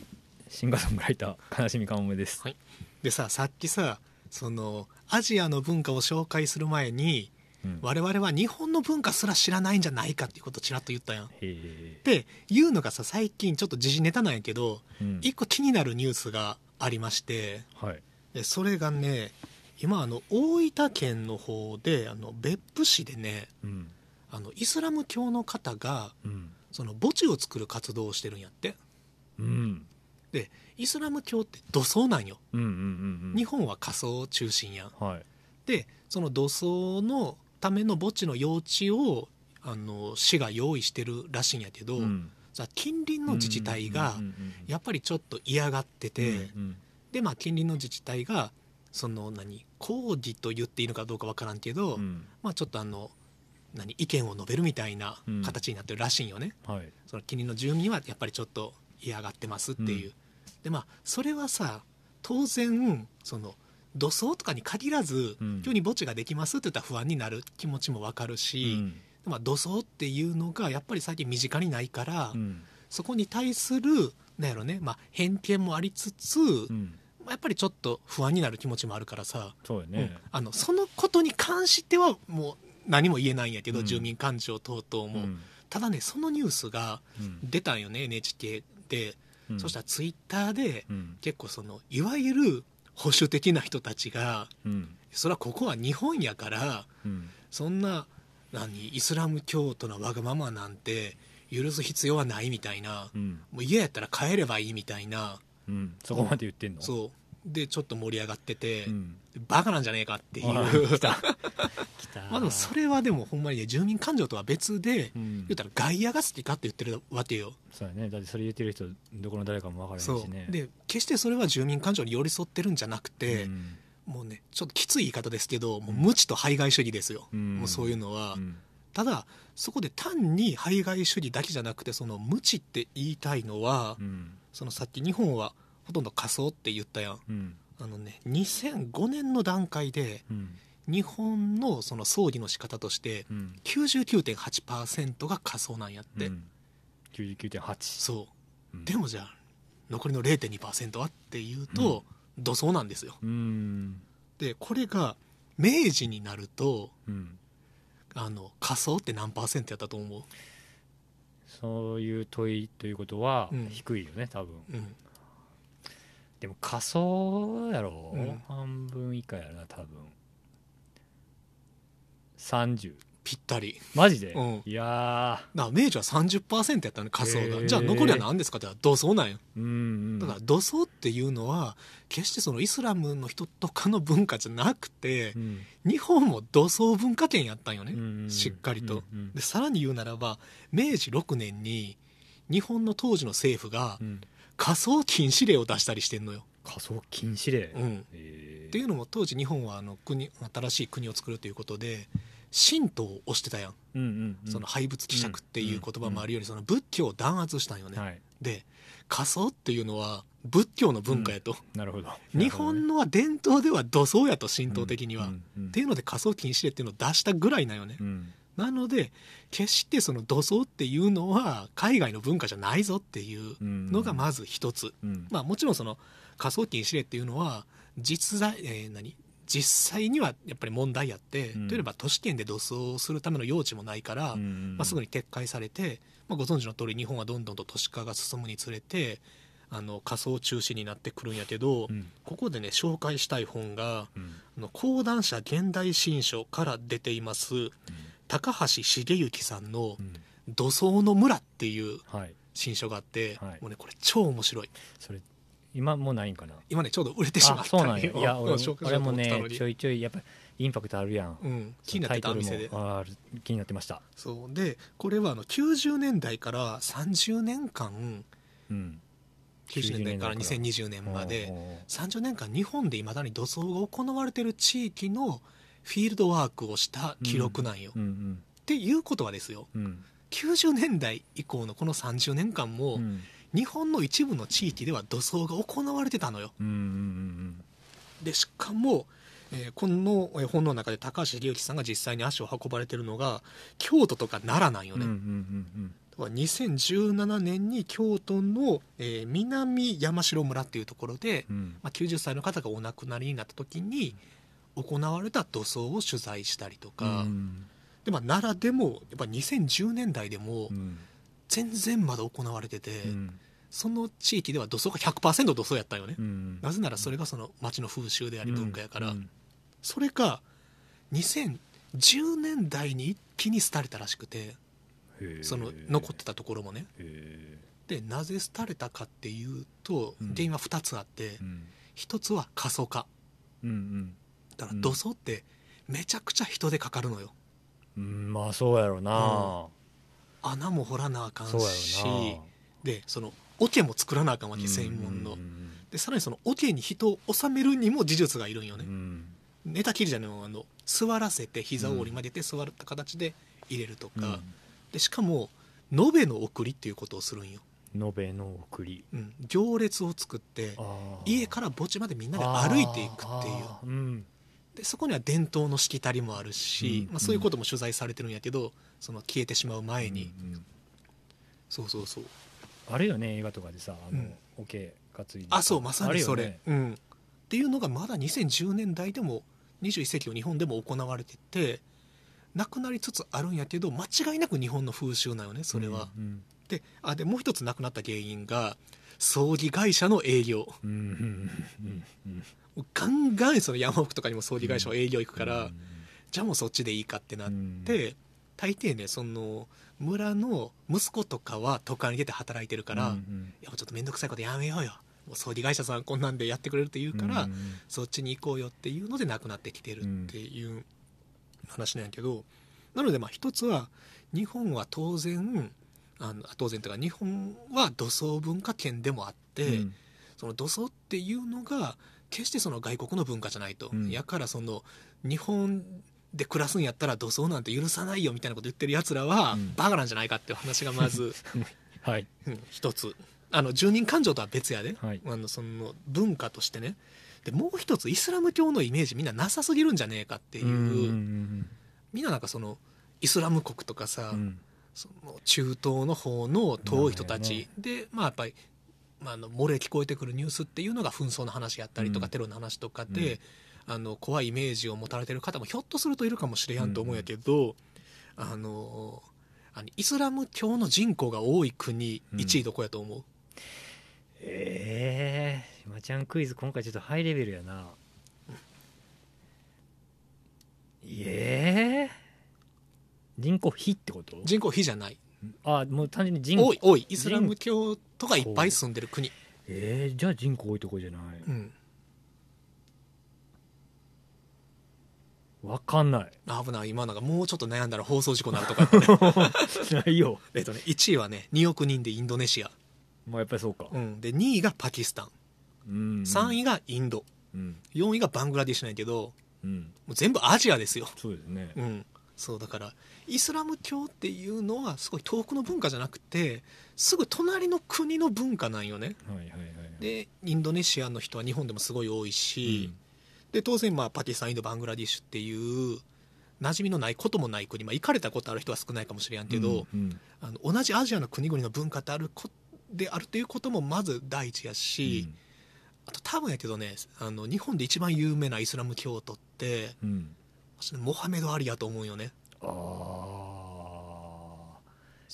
シンガーソングライター悲しみかもめです。はい。でささっきさそのアジアの文化を紹介する前にうん。我々は日本の文化すら知らないんじゃないかっていうことをちらっと言ったやん。っへえ。ていうのがさ最近ちょっと時事ネタなんやけどうん。一個気になるニュースがありましてはい。でそれがね今あの大分県の方であの別府市でねうん。あのイスラム教の方がうん。その墓地を作る活動をしてるんやって。うん。でイスラム教って土葬なんよ。うんうんうんうん。日本は仮葬中心やん。はい。でその土葬のための墓地の用地をあの市が用意してるらしいんやけど、うん。さ近隣の自治体がうんうんうんうんやっぱりちょっと嫌がってて、うん。でまあ近隣の自治体がその何抗議と言っていいのかどうかわからんけど、うん。まあちょっとあの何意見を述べるみたいなうん。形になってるらしいんよね、はい。その近隣の住民はやっぱりちょっと嫌がってますっていう、うん。でまあそれはさ当然その土葬とかに限らず、うん。急に墓地ができますって言ったら不安になる気持ちもわかるうし、んまあ、土葬っていうのがやっぱり最近身近にないから、うん。そこに対するなんやろね、まあ、偏見もありつつ、うんやっぱりちょっと不安になる気持ちもあるからさ、うんそうやね。あのそのことに関してはもう何も言えないんやけど、うん。住民感情等々も、うん。ただねそのニュースがうん。出たんよね NHK で、うん。そしたらツイッターでうん。結構そのいわゆる保守的な人たちがうん。それはここは日本やからうん。そんな何イスラム教徒のわがままなんて許す必要はないみたいな。うん。もう嫌やったら帰ればいいみたいなうん。そこまで言ってんの？そう。でちょっと盛り上がってて、うん。バカなんじゃねえかっていう (laughs) まあでもそれはでもほんまにね住民感情とは別で、うん言ったら外野が好きかって言ってるわけよ。そうやね。だってそれ言ってる人どこの誰かも分からへそんしね。う。で決してそれは住民感情に寄り添ってるんじゃなくて、うん。もうねちょっときつい言い方ですけどもう無知と排外主義ですよ、うん。もうそういうのは、うん。ただそこで単に排外主義だけじゃなくてその無知って言いたいのは、うんそのさっき日本はほとんど仮想って言ったやん。うん。あのね2005年の段階でうん。日本のその葬儀の仕方としてうん。99.8%が仮想なんやって、うん。99.8そう。うん。でもじゃあ残りの0.2%はっていうと、土葬なんですよ。うん。でこれが明治になるとうん。あの仮想って何パーセントやったと思う？そういう問いということはうん。低いよね多分。うん。でも仮想やろ、うん。半分以下やな多分。30ぴったり。マジで、うん。いやだから明治は30%やったの仮想が。じゃあ残りは何ですか？って土葬なんよーうんうん。だから土葬っていうのは決してそのイスラムの人とかの文化じゃなくてうん。日本も土葬文化圏やったんよね、うんうんしっかりと、うんうんでさらに言うならば明治6年に日本の当時の政府がうん。仮葬禁止令を出したりしてんのよ、仮想禁止令、っていうのも当時日本はあの国新しい国を作るということで神道を推してたやん、うんうんうん。その廃仏希釈っていう言葉もあるようにその仏教を弾圧したんよね、はいで仮想っていうのは仏教の文化やと、なるほど。(laughs) 日本のは伝統では土葬やと神道的には、うんうんっていうので仮想禁止令っていうのを出したぐらいなんよね、うん。なので決してその土葬っていうのは海外の文化じゃないぞっていうのがまず一つ、うん。まあもちろんその仮想禁止令っていうのは実在、えー何？実際にはやっぱり問題やって、うん。例えば都市圏で土葬をするための用地もないから、うんうんまあ、すぐに撤回されて、まあ、ご存知の通り日本はどんどんと都市化が進むにつれてあの仮想中止になってくるんやけど、うん。ここでね紹介したい本がうん。あの講談社現代新書から出ています高橋茂之さんのうん「土葬の村」っていうはい。新書があって、はい。もうねこれ超面白い。それ今もうないんかな。今ねちょうど売れてしまったあそうなんや。いや (laughs) 俺もねちょいちょいやっぱインパクトあるやん。うん、気になってた店で気になってました。そう。でこれはあの90年代から30年間うん。90年代から2020年までおうおう30年間日本でいまだに土葬が行われてる地域のフィールドワークをした記録なんよ、っうんていうことはですよ。うん。うん90年代以降のこの30年間も、うん日本の一部の地域では土葬が行われてたのよ。うんうんでしかも、えーこのえー本の中で高橋理之さんが実際に足を運ばれてるのが京都とか奈良なんようんうんうね、ん。うん2017年に京都の、えー南山城村っていうところで、うん。まあ、90歳の方がお亡くなりになった時に行われた土葬を取材したりとか、うん。でまあ、奈良でもやっぱ2010年代でもうん全然まだ行われてて、うん。その地域では土葬が100%土葬やったよね、うん。なぜならそれがその町の風習であり文化やから、うん。それが2010年代に一気に廃れたらしくてその残ってたところもね。へでなぜ廃れたかっていうとうん。原因は2つあって、ーうん。一つは過疎化。うんだから土葬ってめちゃくちゃ人でかかるのよ。うんうんまあそうやろな穴も掘らなあかんしでその桶も作らなあかんわけ専門の。うん。でさらにその桶に人を収めるにも技術がいるんよね。うん。寝たきりじゃないのあの座らせて膝を折り曲げて座った形で入れるとか、でしかも延べの送りっていうことをするんよ、延べの送り。うん、行列を作って家から墓地までみんなで歩いていくっていう。うん。でそこには伝統のしきたりもあるし、うん。まあ、そういうことも取材されてるんやけどその消えてしまう前に、うんうんそうそうそう。あるよね映画とかでさあのうん。オケ担いで。あそうまさにそれ、ねうん、っていうのがまだ2010年代でも21世紀の日本でも行われててなくなりつつあるんやけど間違いなく日本の風習なよねそれは、うんであでもう一つなくなった原因が葬儀会社の営業。うんうんうんガンガンその山奥とかにも葬儀会社は営業行くから、うんじゃあもうそっちでいいかってなっうん。て、大抵ねその村の息子とかは都会に出て働いてるから、うんいやもうちょっと面倒くさいことやめようよ。もう葬儀会社さんこんなんでやってくれるって言うから、うんそっちに行こうよっていうのでなくなってきてるっていう話なんやけど、なのでまあ一つは日本は当然あの当然というか日本は土葬文化圏でもあって、うん。その土葬っていうのが決してその外国の文化じゃないと、うん。やからその日本で暮らすんやったら土葬なんて許さないよみたいなこと言ってるやつらは、うん。バカなんじゃないかっていう話がまず、(laughs) はい。うん一つ。あの住人感情とは別やで、はい。あのその文化としてね。でもう一つイスラム教のイメージみんななさすぎるんじゃねえかっていう、うんみんななんかそのイスラム国とかさ、うん。その中東の方の遠い人たち、まあね。でまあやっぱり、まあ、あの漏れ聞こえてくるニュースっていうのが紛争の話やったりとか、うん。テロの話とかで、あの怖いイメージを持たれてる方もひょっとするといるかもしれやんと思うんやけど、あのあのイスラム教の人口が多い国うん1位どこやと思う、ええー、まちゃんクイズ今回ちょっとハイレベルやな。ええー、人口比ってこと？人口比じゃない。あもう単純に人口。多い多い。イスラム教徒がいっぱい住んでる国、えー、じゃあ人口多いとこじゃない。うん、わかんない。あ危ない。今なんかもうちょっと悩んだら放送事故になるとかね (laughs) ないよ。えっとね1位はね2億人でインドネシア、まあやっぱりそうか。うん、で2位がパキスタン。うん。3位がインド。うん。4位がバングラディッシュなんやけどうん。もう全部アジアですよ、そうですね。うん、そうだからイスラム教っていうのはすごい遠くの文化じゃなくてすぐ隣の国の文化なんよね。はいはいはいでインドネシアの人は日本でもすごい多いし、で当然まあパキスタンインドバングラディッシュっていう馴染みのないこともない国、まあ、行かれたことある人は少ないかもしれんけど、うんうん。あの同じアジアの国々の文化ってあるこであるっていうこともまず第一やし、あと多分やけどねあの日本で一番有名なイスラム教徒ってうん。うんモハメド・アリやと思うよね。あ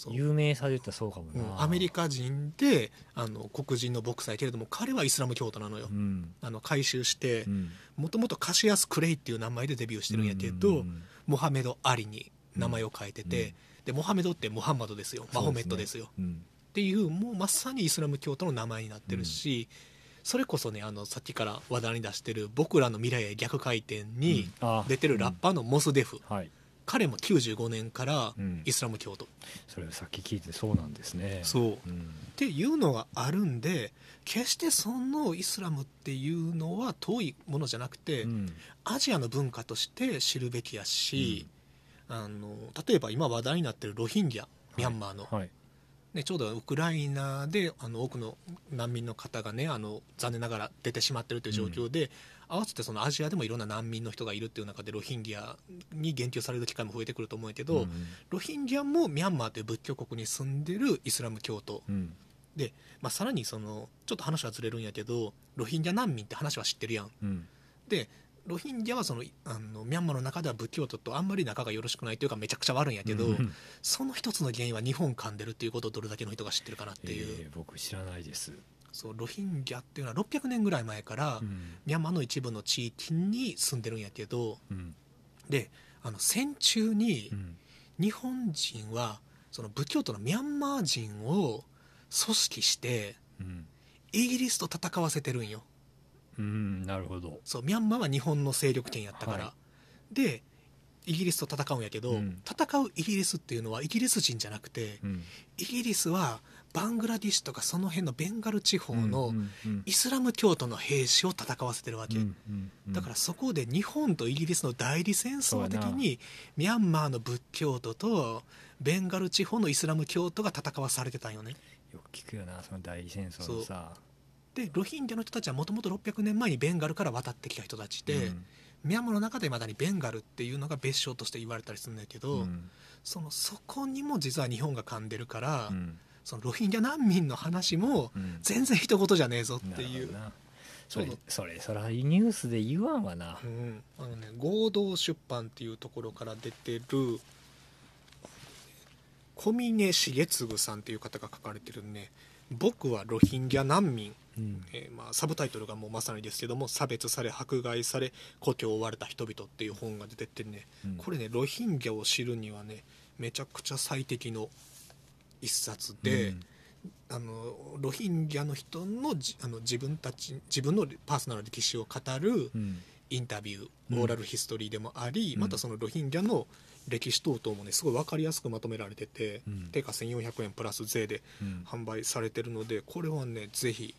有名さで言ったらそうかもうな、ん。アメリカ人であの黒人のボクサーやけれども彼はイスラム教徒なのよ、うん。あの改宗してうん。もともとカシアス・クレイっていう名前でデビューしてるんやけど、うんうんモハメド・アリに名前を変えてて、でモハメドってムハンマドですよ。マホメットですよ。うん。っていうもうまさにイスラム教徒の名前になってるし、それこそねあのさっきから話題に出してる「僕らの未来へ逆回転」にあ。出てるラッパーのモス・デフ、はい彼も95年からうん。イスラム教徒、それをさっき聞いてそうなんですね。そう。うん。っていうのがあるんで決してそのイスラムっていうのは遠いものじゃなくて、うん。アジアの文化として知るべきやし、あの例えば今話題になってるロヒンギャミャンマーの、はい。ね、ちょうどウクライナであの多くの難民の方がねあの残念ながら出てしまってるという状況で、合わせてそのアジアでもいろんな難民の人がいるっていう中でロヒンギャに言及される機会も増えてくると思うけど、うん。ロヒンギャもミャンマーという仏教国に住んでるイスラム教徒。うん。で、まあ、さらにそのちょっと話はずれるんやけどロヒンギャ難民って話は知ってるやん。うん。でロヒンギャはそのあのミャンマーの中では仏教徒とあんまり仲がよろしくないというかめちゃくちゃ悪いんやけど、うん。その一つの原因は日本噛んでるっていうことをどれだけの人が知ってるかなっていう,、えー僕知らないですそうロヒンギャっていうのは600年ぐらい前から、うん。ミャンマーの一部の地域に住んでるんやけどうん。であの戦中にうん。日本人はその仏教徒のミャンマー人を組織してうん。イギリスと戦わせてるんよ。うんなるほど。そうミャンマーは日本の勢力圏やったから、はでイギリスと戦うんやけど、うん。戦うイギリスっていうのはイギリス人じゃなくてうん。イギリスはバングラディッシュとかその辺のベンガル地方のイスラム教徒の兵士を戦わせてるわけ、だからそこで日本とイギリスの代理戦争的にミャンマーの仏教徒とベンガル地方のイスラム教徒が戦わされてたんよね。よく聞くよなその代理戦争のさ。でロヒンギャの人たちはもともと600年前にベンガルから渡ってきた人たちで、うん。ミャンマーの中でまだにベンガルっていうのが別称として言われたりするんだけど、うん。そのそこにも実は日本が噛んでるから、うんそのロヒンギャ難民の話もうん。全然一言じゃねえぞっていう。なるほどな。それそれそらニュースで言わんわな。うん、あのね合同出版っていうところから出てる小峰重次さんっていう方が書かれてるね「僕はロヒンギャ難民」うん。えーまあ、サブタイトルがもうまさにですけども「差別され迫害され故郷を追われた人々」っていう本が出てってね、うん。これねロヒンギャを知るにはねめちゃくちゃ最適の一冊で、うん。あのロヒンギャの人のじあの自分たち自分のパーソナルな歴史を語るうん。インタビュー、うんオーラルヒストリーでもあり、うん。またそのロヒンギャの歴史等々もねすごい分かりやすくまとめられてて、うん。定価1400円プラス税でうん。販売されてるのでこれはねぜひ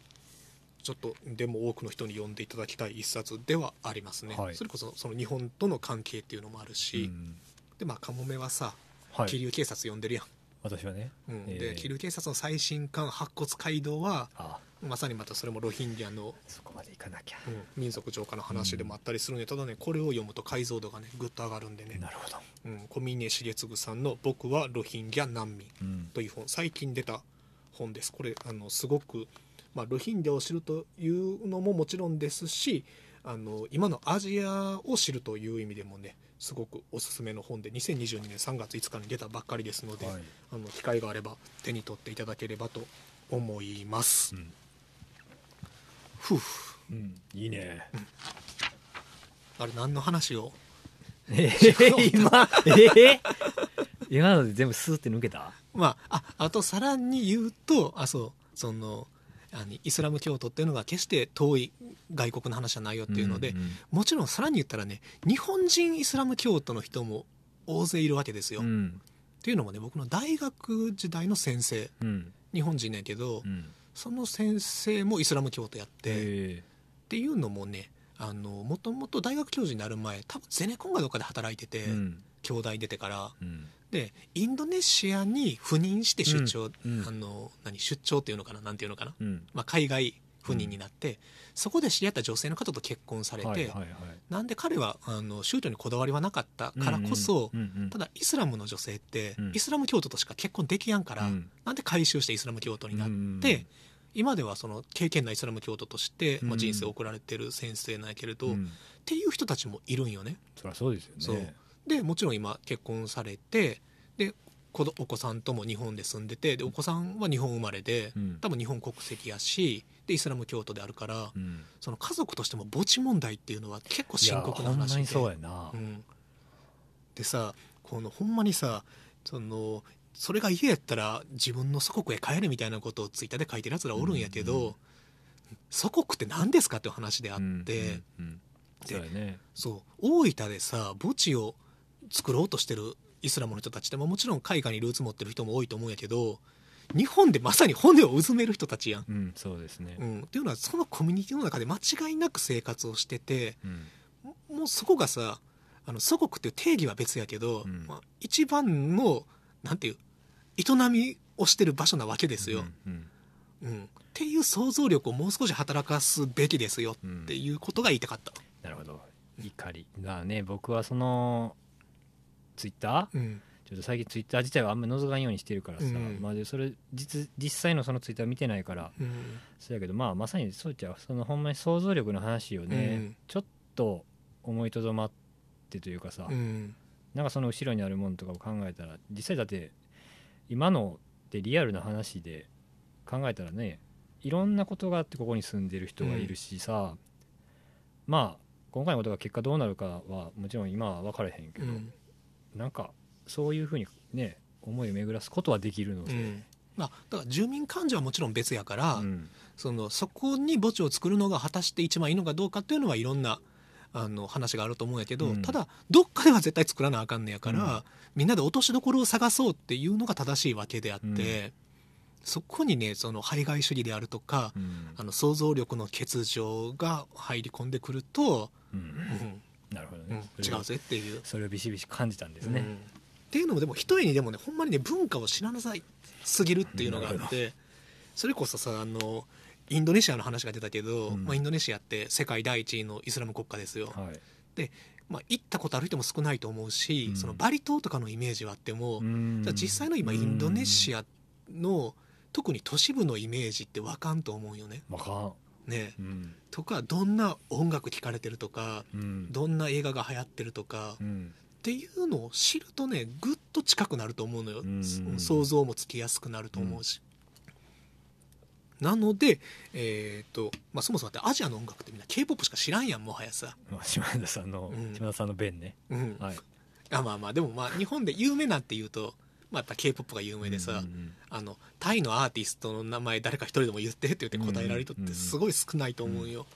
ちょっとでも多くの人に読んでいただきたい一冊ではありますね、はい。それこそその日本との関係っていうのもあるし、うん。でまあカモメはさはい。気流警察読んでるやん、私はね。うん。えー。で気流警察の最新刊「白骨街道は」あまさにまたそれもロヒンギャの、そこまでいかなきゃ。うん民族浄化の話でもあったりするんで、ただねこれを読むと解像度がねぐっと上がるんでね、なるほど。うん、小峰重次さんの「僕はロヒンギャ難民」うん。という本最近出た本です。これあのすごく、まあ、ロヒンギャを知るというのももちろんですしあの今のアジアを知るという意味でもねすごくおすすめの本で2022年3月5日に出たばっかりですので、はい。あの機会があれば手に取っていただければと思います、うん。ふう。うん。いいね。あれ何の話を？えー今えー？今ので全部スーって抜けた？まあああとさらに言うとあそうそのあのイスラム教徒っていうのが決して遠い外国の話じゃないよっていうので、んんもちろんさらに言ったらね日本人イスラム教徒の人も大勢いるわけですよ。っうん。ていうのもね僕の大学時代の先生。うん。日本人ねんけど、うん。その先生もイスラム教徒やって、っえ。ていうのもねあのもともと大学教授になる前多分ゼネコンがどっかで働いてて、ーうん兄弟出てから。うん。でインドネシアに赴任して出張、うん。うん。あの何出張っていうのかな？なんていうのかな、うん。まあ、海外赴任になって、そこで知り合った女性の方と結婚されて、はいはいはい。なんで彼はあの宗教にこだわりはなかったからこそ、うんうん。ただイスラムの女性って、うん。イスラム教徒としか結婚できやんから、うん。なんで改宗してイスラム教徒になって、うん今ではその経験なイスラム教徒として、まあ、うん人生を送られてる先生なんやけれど、っうん。ていう人たちもいるんよね。そりゃそうですよねでもちろん今結婚されてでお子さんとも日本で住んでてでお子さんは日本生まれで、うん。多分日本国籍やしでイスラム教徒であるから、うん。その家族としても墓地問題っていうのは結構深刻な話で。にそうやな。うん、でさこのほんまにさそのそれが家やったら自分の祖国へ帰るみたいなことをツイッターで書いてるやつらおるんやけど、うんうん祖国って何ですかっていう話であって、うんうんうん。そうやね。そう大分でさ墓地を作ろうとしてるイスラムの人たちって、まあ、もちろん海外にルーツ持ってる人も多いと思うんやけど日本でまさに骨をうずめる人たちやん。うんそうですね。うん、っていうのはそのコミュニティの中で間違いなく生活をしててうん。ももうそこがさあの祖国っていう定義は別やけど、うん。まあ、一番のなんていう営みをしてる場所なわけですよ、うんうん。っていう想像力をもう少し働かすべきですよっていうことが言いたかった。なるほど。怒りがね僕はそのツイッター？うん。ちょっと最近ツイッター自体はあんまり覗かんようにしてるからさ、うん。まあ、でそれ実実際のそのツイッター見てないからうん。そうやけどまあまさにそうちゃうそのほんまに想像力の話をね、うん。ちょっと思いとどまってというかさ、うん。なんかその後ろにあるものとかを考えたら実際だって今のってリアルな話で考えたらねいろんなことがあってここに住んでる人がいるしさ、まあ今回のことが結果どうなるかはもちろん今は分からへんけど、うんなんかそういうふうにね思いを巡らすことはできるので、うん。まあ、だから住民感情はもちろん別やから、うん。そのそこに墓地を作るのが果たして一番いいのかどうかっていうのはいろんなあの話があると思うんやけど、うん。ただどっかでは絶対作らなあかんねやから、うん。みんなで落としどころを探そうっていうのが正しいわけであって、うん。そこにねその排外主義であるとか、うん。あの想像力の欠如が入り込んでくると、うん。うんなるほどうん。ね、違うぜっていう。それをビシビシ感じたんですね、うん。っていうのもでも一重にでもねほんまにね文化を知らなさいすぎるっていうのがあってそれこそさあのインドネシアの話が出たけど、うん。まあ、インドネシアって世界第一位のイスラム国家ですよ、はい。まあ、行ったことある人も少ないと思うし、うん。そのバリ島とかのイメージはあっても、うん。じゃあ実際の今インドネシアの特に都市部のイメージってわかんと思うよね。わかんね。うん。とかどんな音楽聴かれてるとかうん。どんな映画が流行ってるとか、うん。っていうのを知るとねぐっと近くなると思うのよ、うん想像もつきやすくなると思うし、なので、えーとまあ、そもそもだってアジアの音楽ってみんな k p o p しか知らんやんもはやさ、まあ島田さんの、うん。島田さんの弁ね。うん。はい。あまあまあでもまあ日本で有名なんていうと、また k p o p が有名でさ、うんあのタイのアーティストの名前誰か一人でも言ってって言って答えられる人ってすごい少ないと思うよ、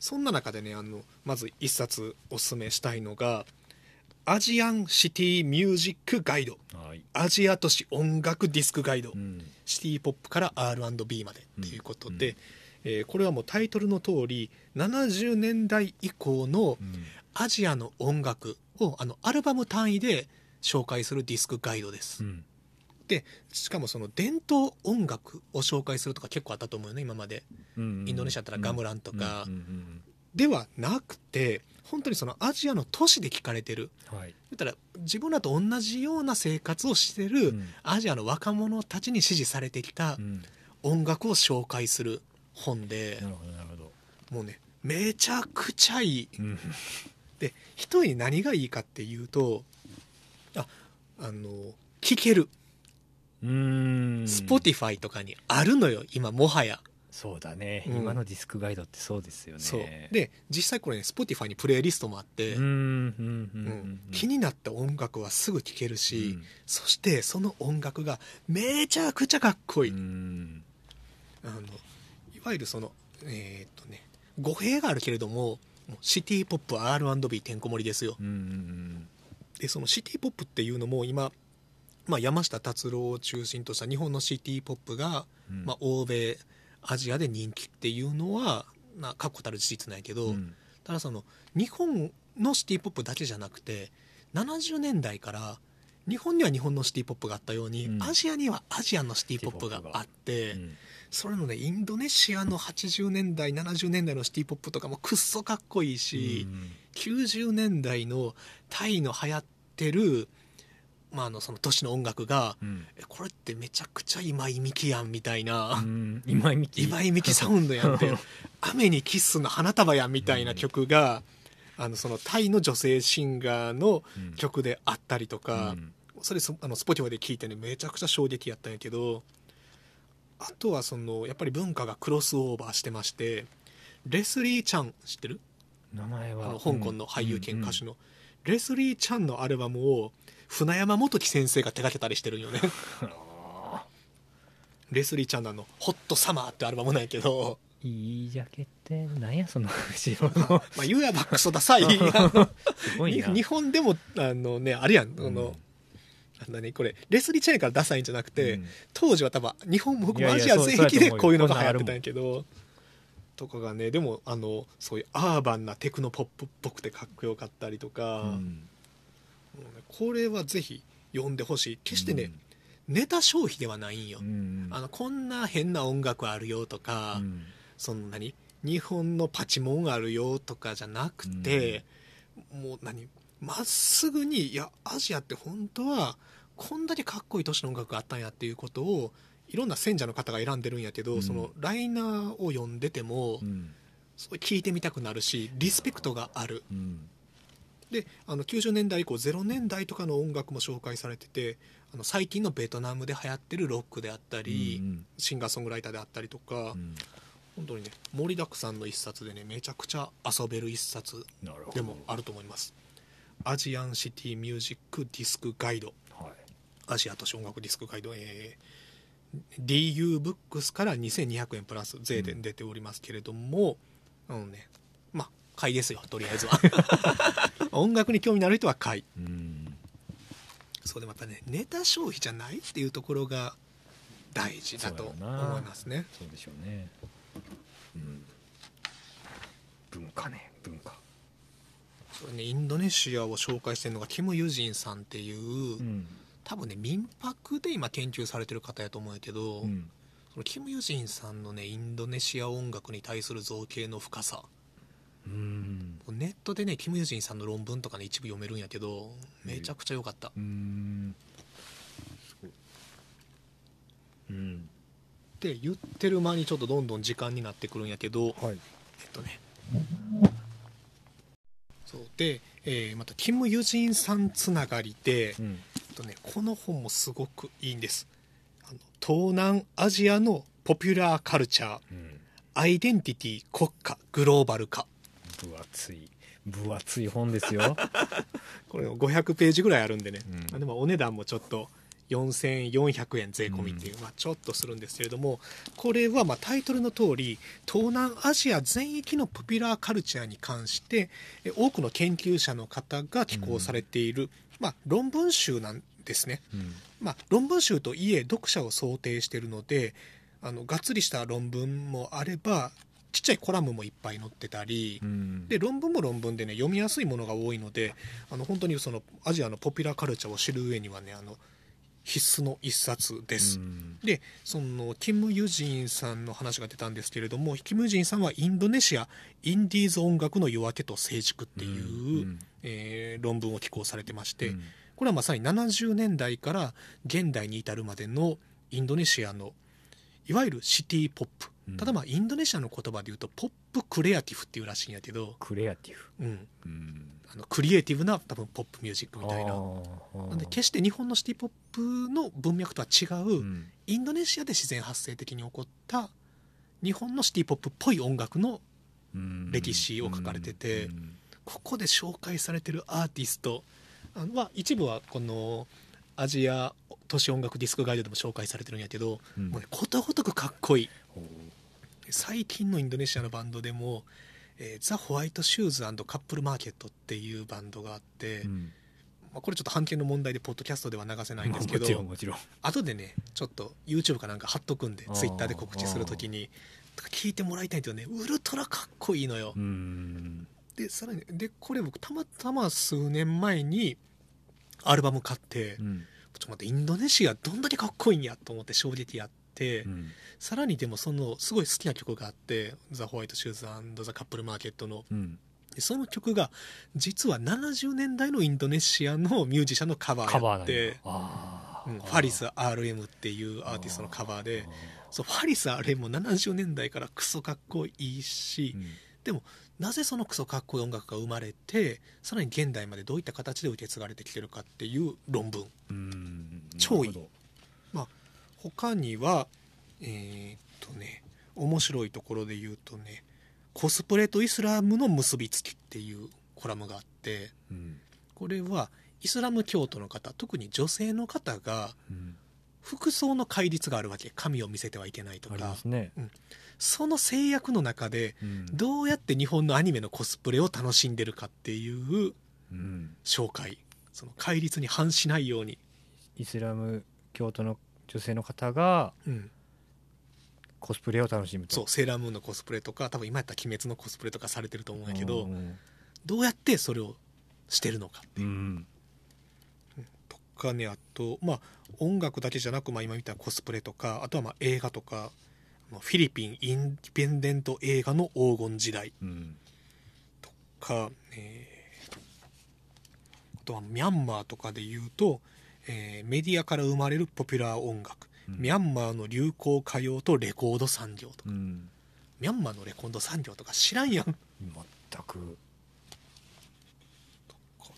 そんな中でねあのまず一冊おすすめしたいのが「アジアンシティミュージックガイド」はい。アジア都市音楽ディスクガイド、うん。シティポップから R&B までっていうことで、うん。えーこれはもうタイトルの通り70年代以降のうん。アジアの音楽をあのアルバム単位で紹介するディスクガイドです、うん。でしかもその伝統音楽を紹介するとか結構あったと思うよね今まで。うんインドネシアだったらガムランとか。うんうんではなくて本当にそのアジアの都市で聞かれてる。うんはい。言ったら自分らと同じような生活をしてるうん。アジアの若者たちに支持されてきたうん。音楽を紹介する本でなるほどなるほど。もうねめちゃくちゃいい。うん。で一重に何がいいかっていうとああの聴ける。うーん。Spotify とかにあるのよ今もはや。そうだね、うん。今のディスクガイドってそうですよね。そう。で実際これね Spotify にプレイリストもあって、うんうんうんうんうん。気になった音楽はすぐ聴けるし、うん。そしてその音楽がめちゃくちゃかっこいい、うん。あのいわゆるそのえーっとね語弊があるけれどもシティポップ R&B てんこ盛りですよ。うんうんでそのシティポップっていうのも今、まあ、山下達郎を中心とした日本のシティポップが、うん。まあ、欧米アジアで人気っていうのは、まあ、確固たる事実なんやけど、うん。ただその日本のシティポップだけじゃなくて70年代から日本には日本のシティポップがあったように、うん。アジアにはアジアのシティポップがあって、うんそれのねインドネシアの80年代70年代のシティポップとかもくっそかっこいいし、90年代のタイの流行ってる、まあ、あのその都市の音楽がうん。えこれってめちゃくちゃ今井美樹やんみたいな、うん。今井美樹。今井美樹サウンドやんって (laughs) 雨にキスの花束やんみたいな曲が、あのそのタイの女性シンガーのうん。曲であったりとか、うん。それそあのスポティファイで聞いてねめちゃくちゃ衝撃やったんやけどあとはそのやっぱり文化がクロスオーバーしてましてレスリー・チャン知ってる？名前は。あの香港の俳優兼歌手の、レスリー・チャンのアルバムを船山元樹先生が手掛けたりしてるんよね。(laughs) レスリー・チャンのあの「ホット・サマー」ってアルバムなんやけど。いいジャケってなんやその後ろの。(laughs) まあ言うやばクソダサい (laughs) い日本でもあのねあるやん。あの、うんなんだねこれ？レスリー・チャンやからダサいんじゃなくて、うん。当時は多分日本も僕もアジア全域でこういうのが流行ってたんやけどとかがねでもあのそういうアーバンなテクノポップっぽくてかっこよかったりとか、うん。これはぜひ読んでほしい。決してね、ネタ消費ではないんよ、うん。あのこんな変な音楽あるよとか、うん。そんなに日本のパチモンあるよとかじゃなくて、もう何？まっすぐにいやアジアって本当はこんだけかっこいい都市の音楽があったんやっていうことをいろんな選者の方が選んでるんやけど、うん。そのライナーを読んでても、うん。聞いてみたくなるしリスペクトがある。うん。であの90年代以降0年代とかの音楽も紹介されててあの最近のベトナムで流行ってるロックであったり、うんシンガーソングライターであったりとか、うん。本当にね盛りだくさんの一冊でねめちゃくちゃ遊べる一冊でもあると思います。アジアンシティミュージックディスクガイド。はいアジア都市音楽ディスクガイド、えー DU ブックスから2200円プラス税で出ておりますけれども、あのね。まあ買いですよとりあえずは。(laughs) 音楽に興味のある人は買い。うん。そうでまたねネタ消費じゃないっていうところが大事だと思いますね。そうでしょうね。うん。文化ね文化。それねインドネシアを紹介してるのがキム・ユジンさんっていう、うん多分ね民泊で今研究されてる方やと思うんやけど、うん。そのキム・ユジンさんのねインドネシア音楽に対する造形の深さ。うん。ネットでねキム・ユジンさんの論文とかね一部読めるんやけどめちゃくちゃ良かった、っうん。うん。て言ってる間にちょっとどんどん時間になってくるんやけどはい。えっとね。そう。で、えーまたキム・ユジンさんつながりで、うんとね、この本もすごくいいんです。あの東南アジアのポピュラーカルチャー。うん。アイデンティティ国家。グローバル化。分厚い。分厚い本ですよ。(laughs) これ500ページぐらいあるんでね、うん。まあでもお値段もちょっと4400円税込みっていう、まあ、ちょっとするんですけれどもこれはまあタイトルの通り東南アジア全域のポピュラーカルチャーに関してえ多くの研究者の方が寄稿されている、まあ、論文集なんですね、うん。まあ、論文集といえ読者を想定しているのであのがっつりした論文もあればちっちゃいコラムもいっぱい載ってたり、うん。で論文も論文でね読みやすいものが多いのであの本当にそのアジアのポピュラーカルチャーを知る上にはねあの必須の一冊です。うん。でそのキム・ユジンさんの話が出たんですけれどもキム・ユジンさんはインドネシアインディーズ音楽の夜明けと成熟っていう、うんえー論文を寄稿されてまして、うん。これはまさに70年代から現代に至るまでのインドネシアのいわゆるシティ・ポップ、うん。ただまあインドネシアの言葉で言うとポップ・クレアティブっていうらしいんやけど、クリエイティブうん、うん。あのクリエイティブな多分ポップミュージックみたいな。なんで決して日本のシティ・ポップの文脈とは違う、うん。インドネシアで自然発生的に起こった日本のシティ・ポップっぽい音楽のうん。歴史を書かれててうんここで紹介されてるアーティストは一部はこのアジア都市音楽ディスクガイドでも紹介されてるんやけど、うん。もうねことごとくかっこいい。最近のインドネシアのバンドでも、えーザ・ホワイト・シューズカップル・マーケットっていうバンドがあって、うん。まあ、これちょっと版権の問題でポッドキャストでは流せないんですけ (laughs) もちろんどもちろん。後でねちょっと YouTube かなんか貼っとくんであー。Twitter で告知するときに聞いてもらいたいけどね。ウルトラかっこいいのよ、うんでさらにでこれ僕たまたま数年前にアルバム買って、うん。ちょっと待ってインドネシアどんだけかっこいいんやと思って衝撃やって、うん。さらにでもそのすごい好きな曲があって「ザ・ホワイト・シューズザ・カップル・マーケットの」うん。でその曲が実は70年代のインドネシアのミュージシャンのカバカーや。ってファリス RM っていうアーティストのカバーで。そうファリス RM も70年代からクソかっこいいし、うん。でもなぜそのクソかっこいい音楽が生まれてさらに現代までどういった形で受け継がれてきてるかっていう論文。うん超いい。まあ他にはえーっとね面白いところで言うとねコスプレとイスラムの結びつきっていうコラムがあってどうん。これはイスラム教徒の方特に女性の方がうん。服装の戒律があるわけ。髪を見せてはいけないとありかますねその制約の中でうん。どうやって日本のアニメのコスプレを楽しんでるかっていううん。紹介。その戒律に反しないように、イスラム教徒の女性の方がうん、コスプレを楽しむと。そうセーラームーンのコスプレとか多分今やったら「鬼滅」のコスプレとかされてると思うんやけどうん。どうやってそれをしてるのかう。ん。とかねあとまあ音楽だけじゃなく、まあ、今見たコスプレとかあとはまあ映画とかまあフィリピンインディペンデント映画の黄金時代。うん。とか、えーあとはミャンマーとかで言うと、えーメディアから生まれるポピュラー音楽、うん。ミャンマーの流行歌謡とレコード産業とか。うん。ミャンマーのレコード産業とか知らんやん。全く。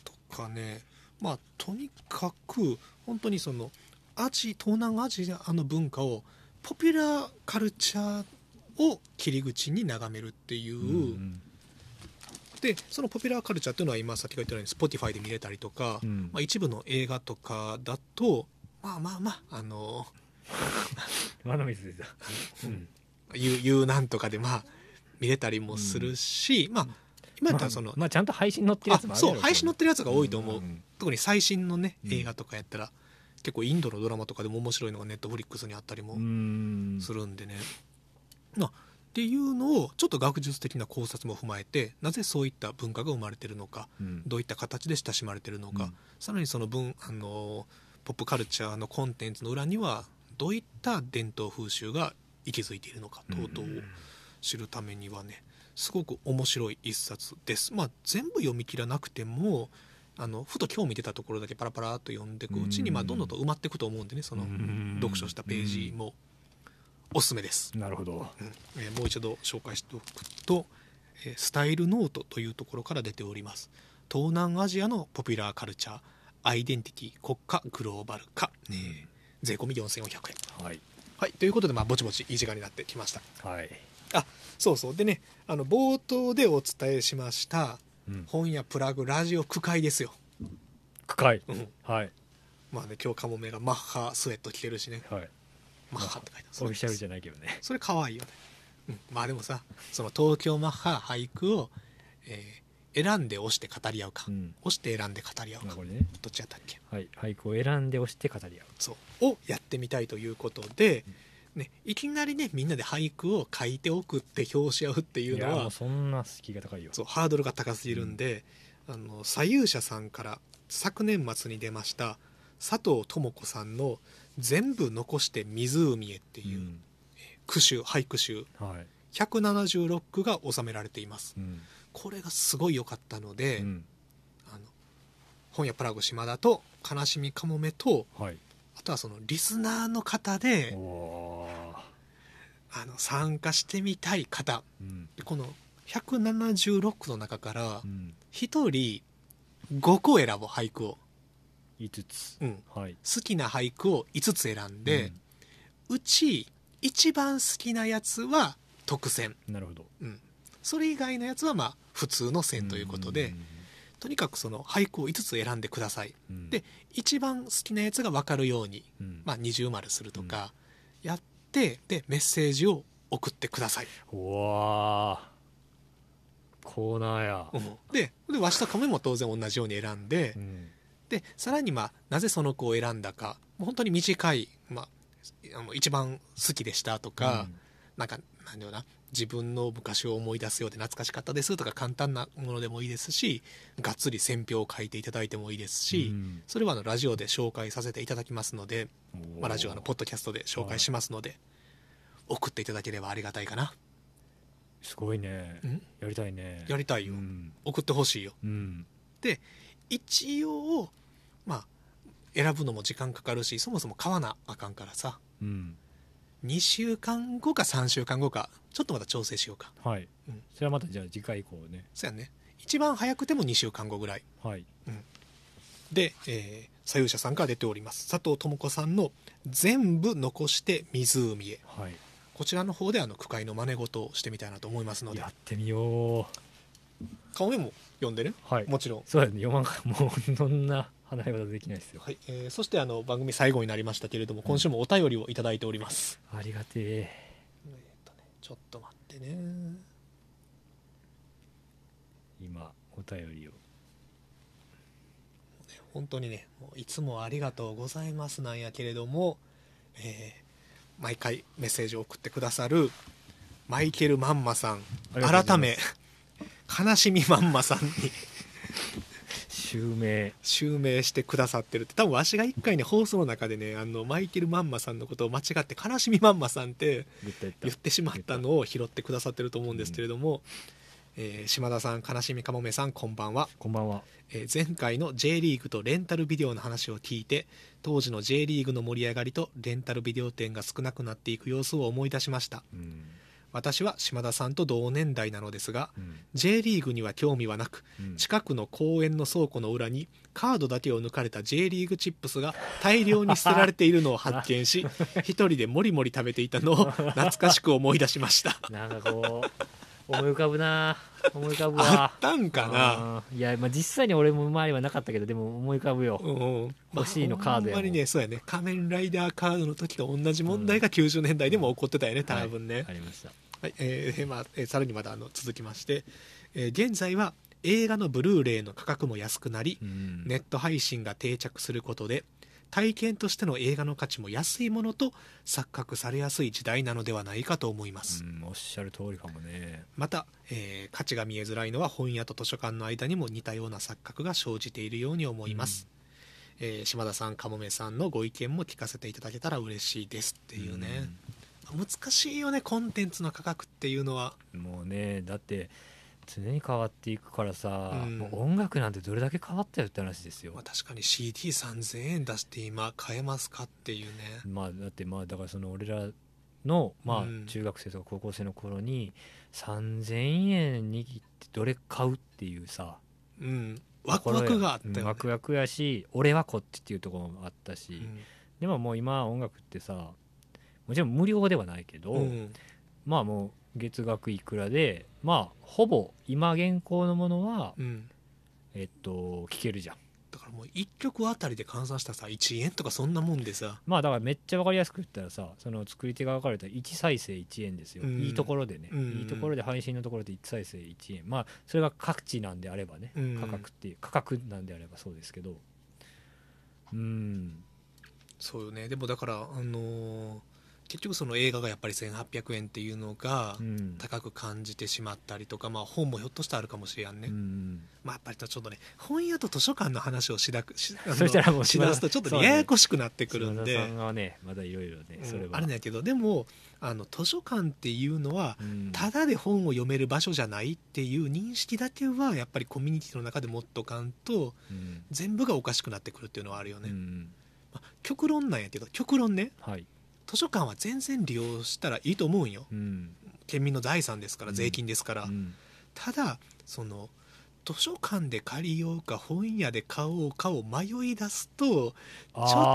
とかね。まあとにかく本当にそのアジ東南アジアの文化をポピュラーカルチャーを切り口に眺めるっていう、うんでそのポピュラーカルチャーっていうのは今さっき言ったように Spotify で見れたりとか、うん。まあ、一部の映画とかだとまあまあまああの (laughs) まだ水出た。うん。言なんとかでまあ見れたりもするし、まあ今やったらその、まあまあちゃんと配信載ってるやつもあるそう配信載ってるやつが多いと思う、ん。特に最新のねうん。映画とかやったら、結構インドのドラマとかでも面白いのがネットフリックスにあったりもうん。するんでね、まあっていうのをちょっと学術的な考察も踏まえてなぜそういった文化が生まれてるのかうん。どういった形で親しまれてるのか、うん。さらにその文あのポップカルチャーのコンテンツの裏にはどういった伝統風習が息づいているのか等々を知るためにはねすごく面白い一冊です。まあ、全部読み切らなくてもあのふと興味出たところだけパラパラっと読んでいくうちに、うんまあ、どんどんと埋まっていくと思うんでねそのうん。読書したページもおすすめです。なるほど。うん。えーもう一度紹介しておくと、えースタイルノートというところから出ております。東南アジアのポピュラーカルチャーアイデンティティ国家グローバル化、えー税込み4400円。はい。はい。ということでまあぼちぼちいい時間になってきました。はい。あそうそう。でねあの冒頭でお伝えしましたうん本屋プラグラジオ句会ですよ、句会。うん。はい。まあね今日カモメがマッハスウェット着てるしね。はい。マッハって書いてある。オフィシャルじゃないけどね。それ可愛いよね、うん、まあでもさその東京マッハ俳句を、えー選んで押して語り合うか、うん。押して選んで語り合うか。まあこれね。どっちやったっけ？はい。俳句を選んで押して語り合う。そう。をやってみたいということで、ね、いきなりねみんなで俳句を書いておくって表し合うっていうのはそんな敷居が高いよ。そうハードルが高すぎるんで、あの左右者さんから昨年末に出ました佐藤智子さんの「全部残して湖へ」っていう、ん。句集俳句集。はい。176句が収められています。うん。これがすごい良かったので、うん。あの本屋プラグ島田と悲しみかもめとはいあとはそのリスナーの方であの参加してみたい方。うん。この176句の中からうん。1人5個選ぼう俳句を、5つ。うん、はい。好きな俳句を5つ選んで、うち一番好きなやつは特選、うんなるほど。うん、それ以外のやつはまあ普通の選ということで、とにかくその俳句を5つ選んでください。うん。で一番好きなやつが分かるように、うん。まあ、二重丸するとかやってでメッセージを送ってください、うわー。コーナーや。ででわしと亀も当然同じように選んで、うん。でさらにまあなぜその子を選んだかもう本当に短い、まあ、あの一番好きでしたとか、なんかなんだよな自分の昔を思い出すようで懐かしかったですとか簡単なものでもいいですしがっつり選評を書いていただいてもいいですし、うん。それはあのラジオで紹介させていただきますので、まあ、ラジオあのポッドキャストで紹介しますので、送っていただければありがたいかな、すごいね。うん？やりたいね。やりたいよ、うん。送ってほしいよ。うん。一応まあ選ぶのも時間かかるしそもそも買わなあかんからさ。うん2週間後か3週間後か。ちょっとまた調整しようか。はい。うん。それはまたじゃあ次回以降ね。そうやね。一番早くても2週間後ぐらい。はい。で、えー左右者さんから出ております。佐藤智子さんの「全部残して湖へ。はい」こちらの方であの句会の真似事をしてみたいなと思いますので。やってみよう。顔面も読んでねはい。もちろん。そうやね。読まんかもう (laughs) そんな離れ技できないですよ。はい、えーそしてあの番組最後になりましたけれども今週もお便りをいただいております、ありがてえ。えーっとねちょっと待ってね。今お便りを。本当にねもういつもありがとうございますなんやけれども、えー毎回メッセージを送ってくださるマイケル・マンマさん。改め悲しみマンマさんに襲名。襲名してくださってるって。多分わしが一回ね放送の中でねあのマイケル・マンマさんのことを間違って悲しみマンマさんって言ってしまったのを拾ってくださってると思うんですけれども、えー島田さん悲しみかもめさんこんばんは。こんばんは。えー前回の J リーグとレンタルビデオの話を聞いて当時の J リーグの盛り上がりとレンタルビデオ店が少なくなっていく様子を思い出しました。うん私は島田さんと同年代なのですがうん。J リーグには興味はなくうん。近くの公園の倉庫の裏にカードだけを抜かれた J リーグチップスが大量に捨てられているのを発見し (laughs) 一人でもりもり食べていたのを懐かしく思い出しました。なんかこう思い浮かぶな。思い浮かぶあわったんかな。いや、まあ、実際に俺も周りはなかったけどでも思い浮かぶよ。うん。うん欲しいのカードやほんまにねそうやね。仮面ライダーカードの時と同じ問題が90年代でも起こってたよね多分ね、ありました。はいえーまあえーさらにまだあの続きまして、えー現在は映画のブルーレイの価格も安くなり、うん。ネット配信が定着することで体験としての映画の価値も安いものと錯覚されやすい時代なのではないかと思います、うんおっしゃる通りかもね。また、えー価値が見えづらいのは本屋と図書館の間にも似たような錯覚が生じているように思います、えー島田さんかもめさんのご意見も聞かせていただけたら嬉しいですっていうね、難しいよねコンテンツの価格っていうのは。うんもうねだって常に変わっていくからさ、うん。もう音楽なんてどれだけ変わったよって話ですよ。まあ、確かに CD3000 円出して今買えますかっていうね。まあだってまあだからその俺らのまあうん。中学生とか高校生の頃に3000円握ってどれ買うっていうさうん。ワクワクがあったうんよね、ワクワクやし俺はこっちっていうところもあったし、うん。でももう今音楽ってさもちろん無料ではないけど、うん。まあもう月額いくらでまあほぼ今現行のものは、うん。えっと聴けるじゃん。だからもう1曲あたりで換算したらさ1円とかそんなもんでさ。まあだからめっちゃ分かりやすく言ったらさその作り手が分かれたら1再生1円ですよ、うん。いいところでね、うん。いいところで配信のところで1再生1円。まあそれが各地なんであればね、うん。価格っていう価格なんであればそうですけど。うん。そうよね。でもだからあのー結局その映画がやっぱり1800円っていうのがうん。高く感じてしまったりとか、まあ本もひょっとしたらあるかもしれんね、うん。まあやっぱりちょっとね本屋と図書館の話をしだくしそしたらもうしだすとちょっとややこしくなってくるんで、ねまだいろいろねそれは、うんあれなんやけどでもあの図書館っていうのはうん。ただで本を読める場所じゃないっていう認識だけはやっぱりコミュニティの中で持っとかんとうん。全部がおかしくなってくるっていうのはあるよね、うん。まあ極論なんやけど極論ね。はい、図書館は全然利用したらいいと思うんよ。うん。県民の財産ですからうん。税金ですから、うん。ただその図書館で借りようか本屋で買おうかを迷い出すとちょっ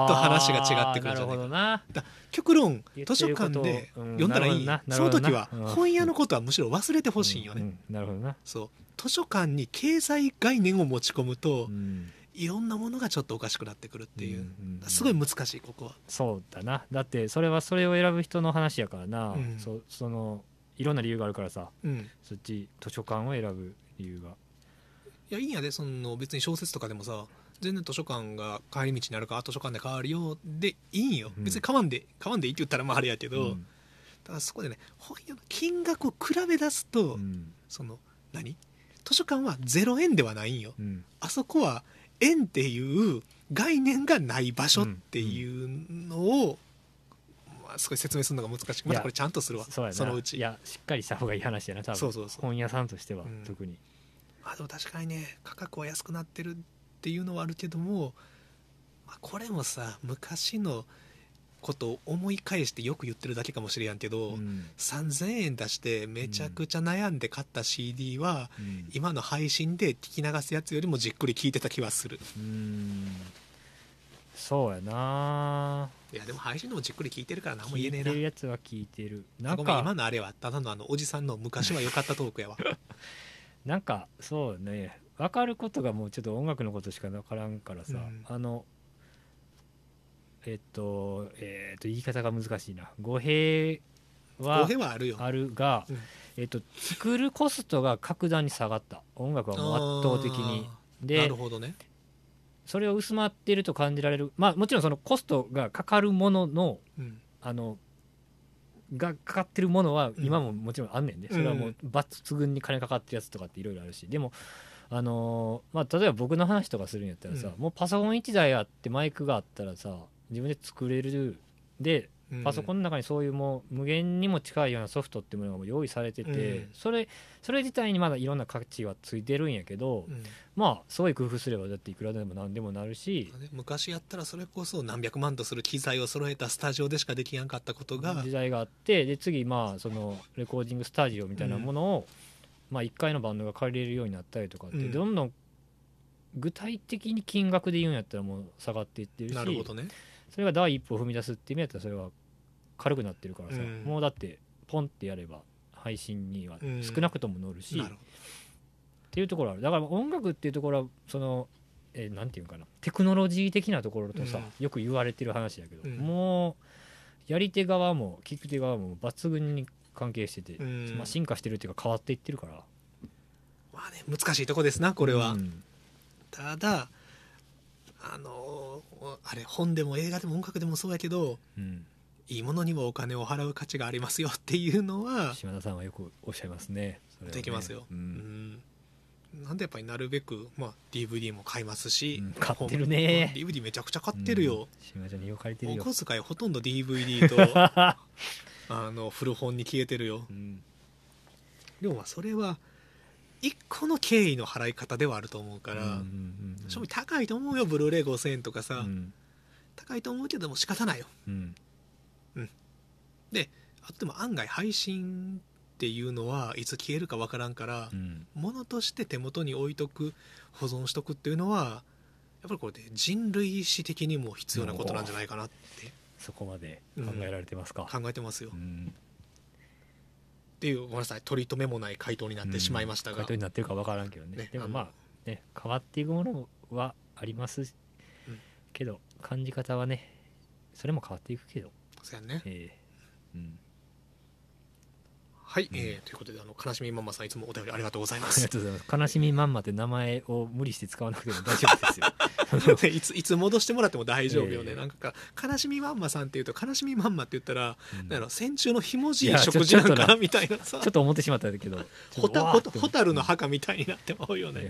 と話が違ってくるんじゃないか。なるほどな。極論図書館でうん読んだらいい、その時は本屋のことはむしろ忘れてほしいんよね、うんうん。なるほどな、そう。図書館に経済概念を持ち込むと、うんいろんなものがちょっとおかしくなってくるっていう、んんん。すごい難しいここは。そうだな。だってそれはそれを選ぶ人の話やからな、うん。そそのいろんな理由があるからさ。うん。そっち図書館を選ぶ理由が。いやいいんやでその別に小説とかでもさ全然図書館が帰り道になるからあ図書館で変わるよ。でいいんよ、うん。別に買わんで買わんでいいって言ったらまああれやけど、うん。ただそこでね本屋の金額を比べ出すと、うん。その何？図書館は0円ではないんよ。うん。あそこは円っていう概念がない場所っていうのを、まあ、すごい説明するのが難しいまたこれちゃんとするわ。そのうち。いやしっかりした方がいい話やな多分。そうそうそう。本屋さんとしては、うん。特に。まあでも確かにね価格は安くなってるっていうのはあるけども、まあ、これもさ昔のことを思い返してよく言ってるだけかもしれやんけど、うん。3000円出してめちゃくちゃ悩んで買った CD は、うん。今の配信で聞き流すやつよりもじっくり聞いてた気はする。うん。そうやな。いやでも配信でもじっくり聞いてるから何も言聞いえねえな。てるやつは聞いてる。なんあごめん今かのあれはただのあのおじさんの昔は良かったトークやわ。(laughs) なんかそうね。分かることがもうちょっと音楽のことしか分からんからさ、うん。あのえっとえっと言い方が難しいな。語弊は語弊はあるよ。あるが、うん。えっと、作るコストが格段に下がった。音楽はもう圧倒的に。あー。なでるほどね。それを薄まっていると感じられる。まあもちろんそのコストがかかるもののうん。あのがかかってるものはうん。今ももちろんあんねんで、それはもう抜群に金かかってるやつとかっていろいろあるし。でもあのーまあ、例えば僕の話とかするんやったらさ、うん。もうパソコン1台あってマイクがあったらさ自分で作れる。でうん。パソコンの中にそういうもう無限にも近いようなソフトっていうものがもう用意されてて、うん。それそれ自体にまだいろんな価値はついてるんやけど、うん。まあすごい工夫すればだっていくらでも何でもなるし。ね。昔やったらそれこそ何百万とする機材を揃えたスタジオでしかできやんかったことが。時代があってで次まあそのレコーディングスタジオみたいなものを、まあ、1回のバンドが借りれるようになったりとかって、うん。どんどん具体的に金額で言うんやったらもう下がっていってるし。なるほどねそれが第一歩を踏み出すって意味やったらそれは軽くなってるからさ、うん。もうだってポンってやれば配信にはうん。少なくとも乗るし、っなるほていうところある。だから音楽っていうところはその、えーなんていうかな。テクノロジー的なところとさ、うよく言われてる話だけど、うん。もうやり手側も聞く手側も抜群に関係してて、まあ、進化してるっていうか変わっていってるから。まあね難しいとこですなこれは、うん。ただあのあれ本でも映画でも音楽でもそうやけどうん。いいものにはお金を払う価値がありますよっていうのは島田さんはよくおっしゃいますね。ね。できますよ、ううん。んなんでやっぱりなるべく、まあ、DVD も買いますし、うん買ってるね。本 DVD めちゃくちゃ買ってるよ、島田ちゃんによく借りてるおよ、小遣いほとんど DVD と (laughs) あの古本に消えてるよ。うん。でもまあそれは一個の経緯の払い方ではあると思うから、うんうんうん正味高いと思うよブルーレイ5000円とかさ、うん。高いと思うけども仕方ないよ。うん。であとでも案外配信っていうのはいつ消えるかわからんからう、ん。物として手元に置いとく保存しとくっていうのはやっぱりこれで人類史的にも必要なことなんじゃないかなって。そこまで考えられてますか、考えてますよ、っうんていうごめんなさい取り留めもない回答になってしまいましたが、回答になってるか分からんけどね。ねでもまあね変わっていくものはあります。うん。けど感じ方はねそれも変わっていくけど。そうやね。ええ。うん。はい、うん。えーということであの悲しみママさんいつもお便りありがとうございまありすがとうございます。悲しみまんまって名前を無理して使わなくても大丈夫ですよ (laughs) いついつ戻してもらっても大丈夫よね、ええなんか悲しみマンマさんっていうと悲しみマンマって言ったら、うん。なんやろ戦中のひもじい食事なんかな。みたいなさ。ちょっと思ってしまったんだけど。ホタルの墓墓みたいになってまうよね、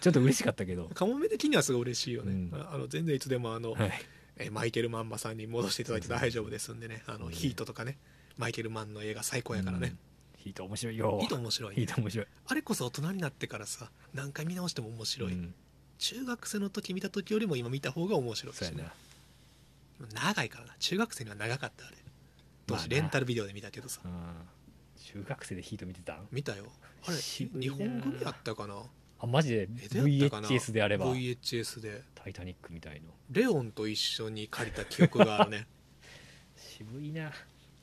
ちょっと嬉しかったけど。カモメ的にはすごい嬉しいよね、うん。あの全然いつでもあの、はい。えーマイケル・マンマさんに戻していただいて大丈夫ですんでね、あのうんヒートとかね。マイケル・マンの映画最高やからね、うん。ヒート面白い。よヒート面白い、ヒート面白い。あれこそ大人になってからさ何回見直しても面白い、うん中学生の時見た時よりも今見た方が面白いし、ね。な、長いからな。中学生には長かったあれ。当時レンタルビデオで見たけどさ。うん。中学生でヒート見てたん？見たよ。あれ日本組やったかな？あマジで？VHS であれば。VHS で。タイタニックみたいの。レオンと一緒に借りた記憶があるね。(laughs) 渋いな。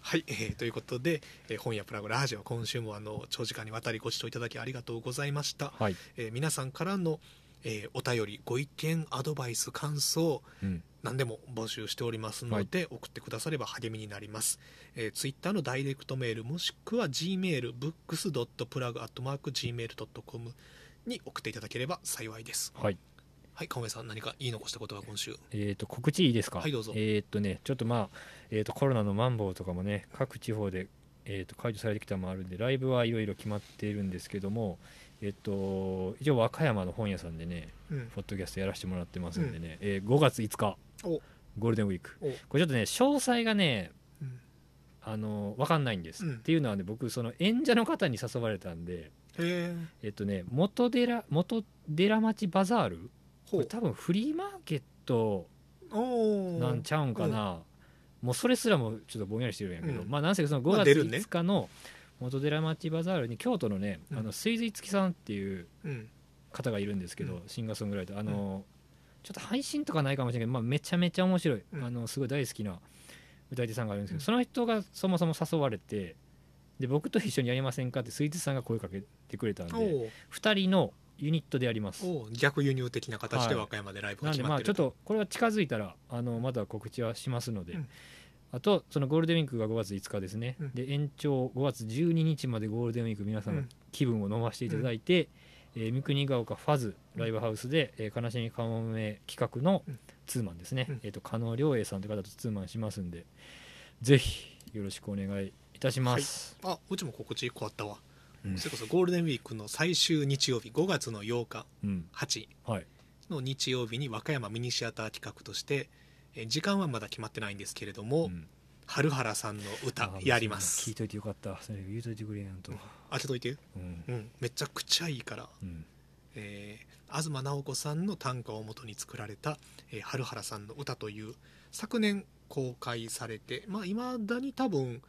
はい、えーということで、えー本屋プラグラジオ今週もあの長時間にわたりご視聴いただきありがとうございました、はい、えー皆さんからの、えーお便りご意見アドバイス感想うん、何でも募集しておりますので、送ってくだされば励みになります、えー、ツイッターのダイレクトメールもしくは G メール books.plug.gmail.com に送っていただければ幸いです。はい。はい川上さん何か言い残したことは今週？えー、と告知いいですか？はいどうぞ。えーっとねちょっとまあ、えー、とコロナのマンボウとかもね各地方で、えー、と解除されてきたのもあるんでライブはいろいろ決まっているんですけどもえっと一応和歌山の本屋さんでねうん。ポッドキャストやらせてもらってますんでね、えー5月5日お。ゴールデンウィーク。お。これちょっとね詳細がねうん。あの分かんないんです、うん。っていうのはね僕その演者の方に誘われたんでへええっとね元寺元寺町バザール？これ多分フリーマーケットなんちゃうんかな、もうそれすらもちょっとぼんやりしてるんやけど、うん。まあなんせその5月まあ出るね。5日の元寺町バザールに京都のね、うん。あの水水月さんっていううん。方がいるんですけど、うん。シンガーソングライター。あの、ちょっと配信とかないかもしれないけど、まあ、めちゃめちゃ面白い、うん。あのすごい大好きな歌い手さんがいるんですけど、うんその人がそもそも誘われてで僕と一緒にやりませんかってスイーツさんが声かけてくれたんでおー2人のユニットでやります。逆輸入的な形ではい和歌山でライブがなんでまあちょ決まってるっとこれは近づいたらあのまた告知はしますので、うんあとそのゴールデンウィークが5月5日ですね、うん。で延長5月12日までゴールデンウィーク皆さんうん。気分を飲ませていただいて、えー三国ヶ丘ファズライブハウスで、えー悲しみかもめ企画のうんツーマンですね、うん。えー、と加納良栄さんという方とツーマンしますんでぜひよろしくお願いいたします、あうちも告知1個あったわ、うん。それこそゴールデンウィークの最終日曜日5月の8日。うん。8はい。の日曜日に和歌山ミニシアター企画としてえー時間はまだ決まってないんですけれども、うん。春原さんの歌あやります。聞いといてよかった。それ言うといてくれやんと、当てといて。うん。うん。めちゃくちゃいいから、うん。えー東直子さんの短歌をもとに作られた、えー春原さんの歌という昨年公開されてまあいまだに多分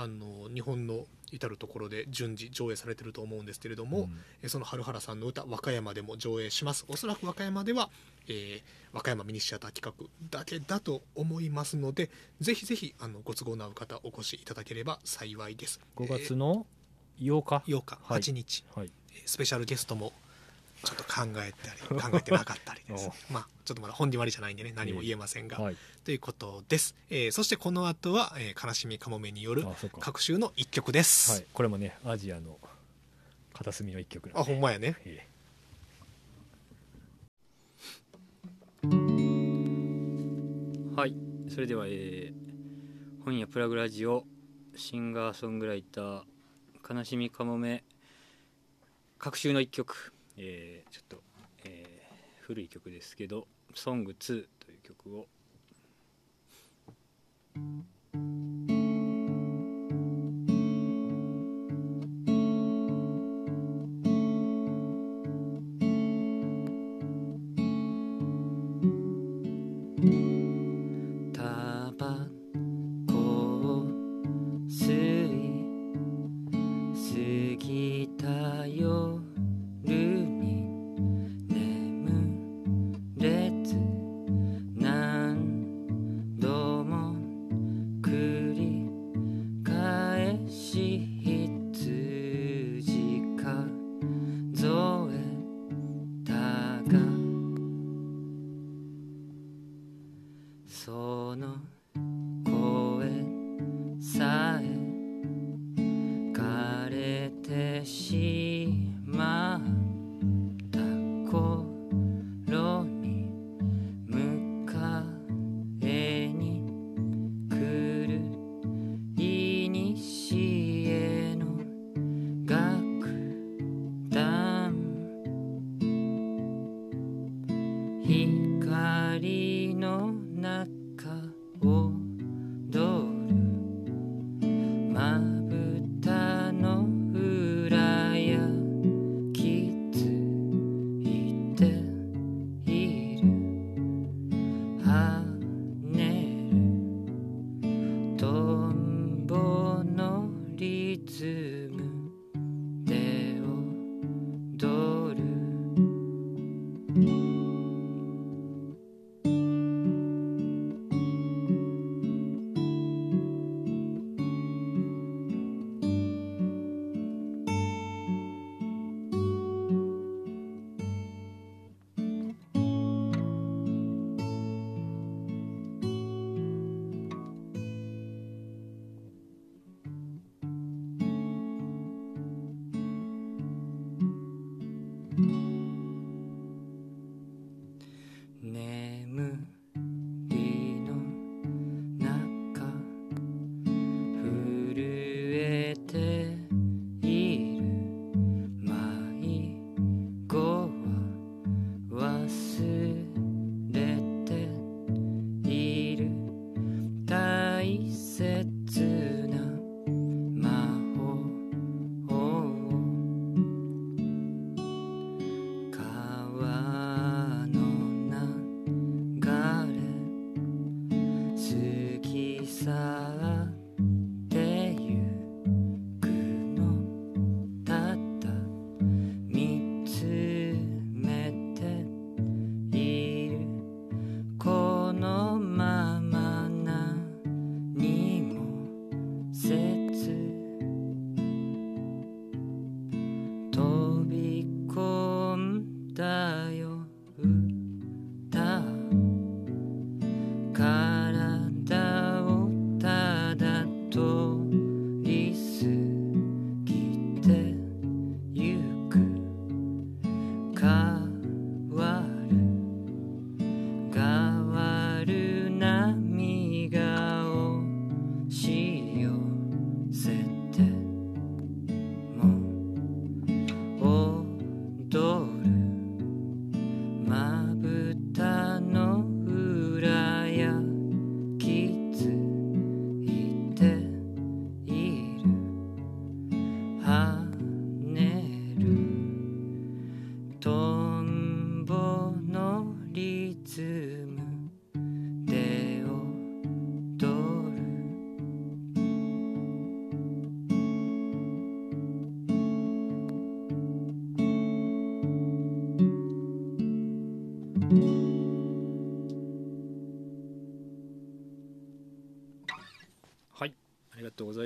あの日本の至る所で順次上映されてると思うんですけれども、うん。えーその春原さんの歌和歌山でも上映します。おそらく和歌山では、えー和歌山ミニシアター企画だけだと思いますのでぜひぜひあのご都合の合う方お越しいただければ幸いです。5月の8日、えー8日。はい。8日、はい。えースペシャルゲストもちょっと考えたり考えてなかったりです。(laughs) まあちょっとまだ本決まりじゃない。んでね何も言えませんが、はい。ということです、えーそしてこの後は、えー悲しみかもめによる各週の一曲です、はい、これもねアジアの片隅の一曲あで。ほんまやね。ええ。はい。それでは、えー本屋プラグラジオシンガーソングライター悲しみかもめ各週の一曲、えーちょっと、えー古い曲ですけど「ソング2という曲を。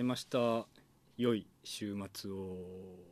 ざいました。良い週末を。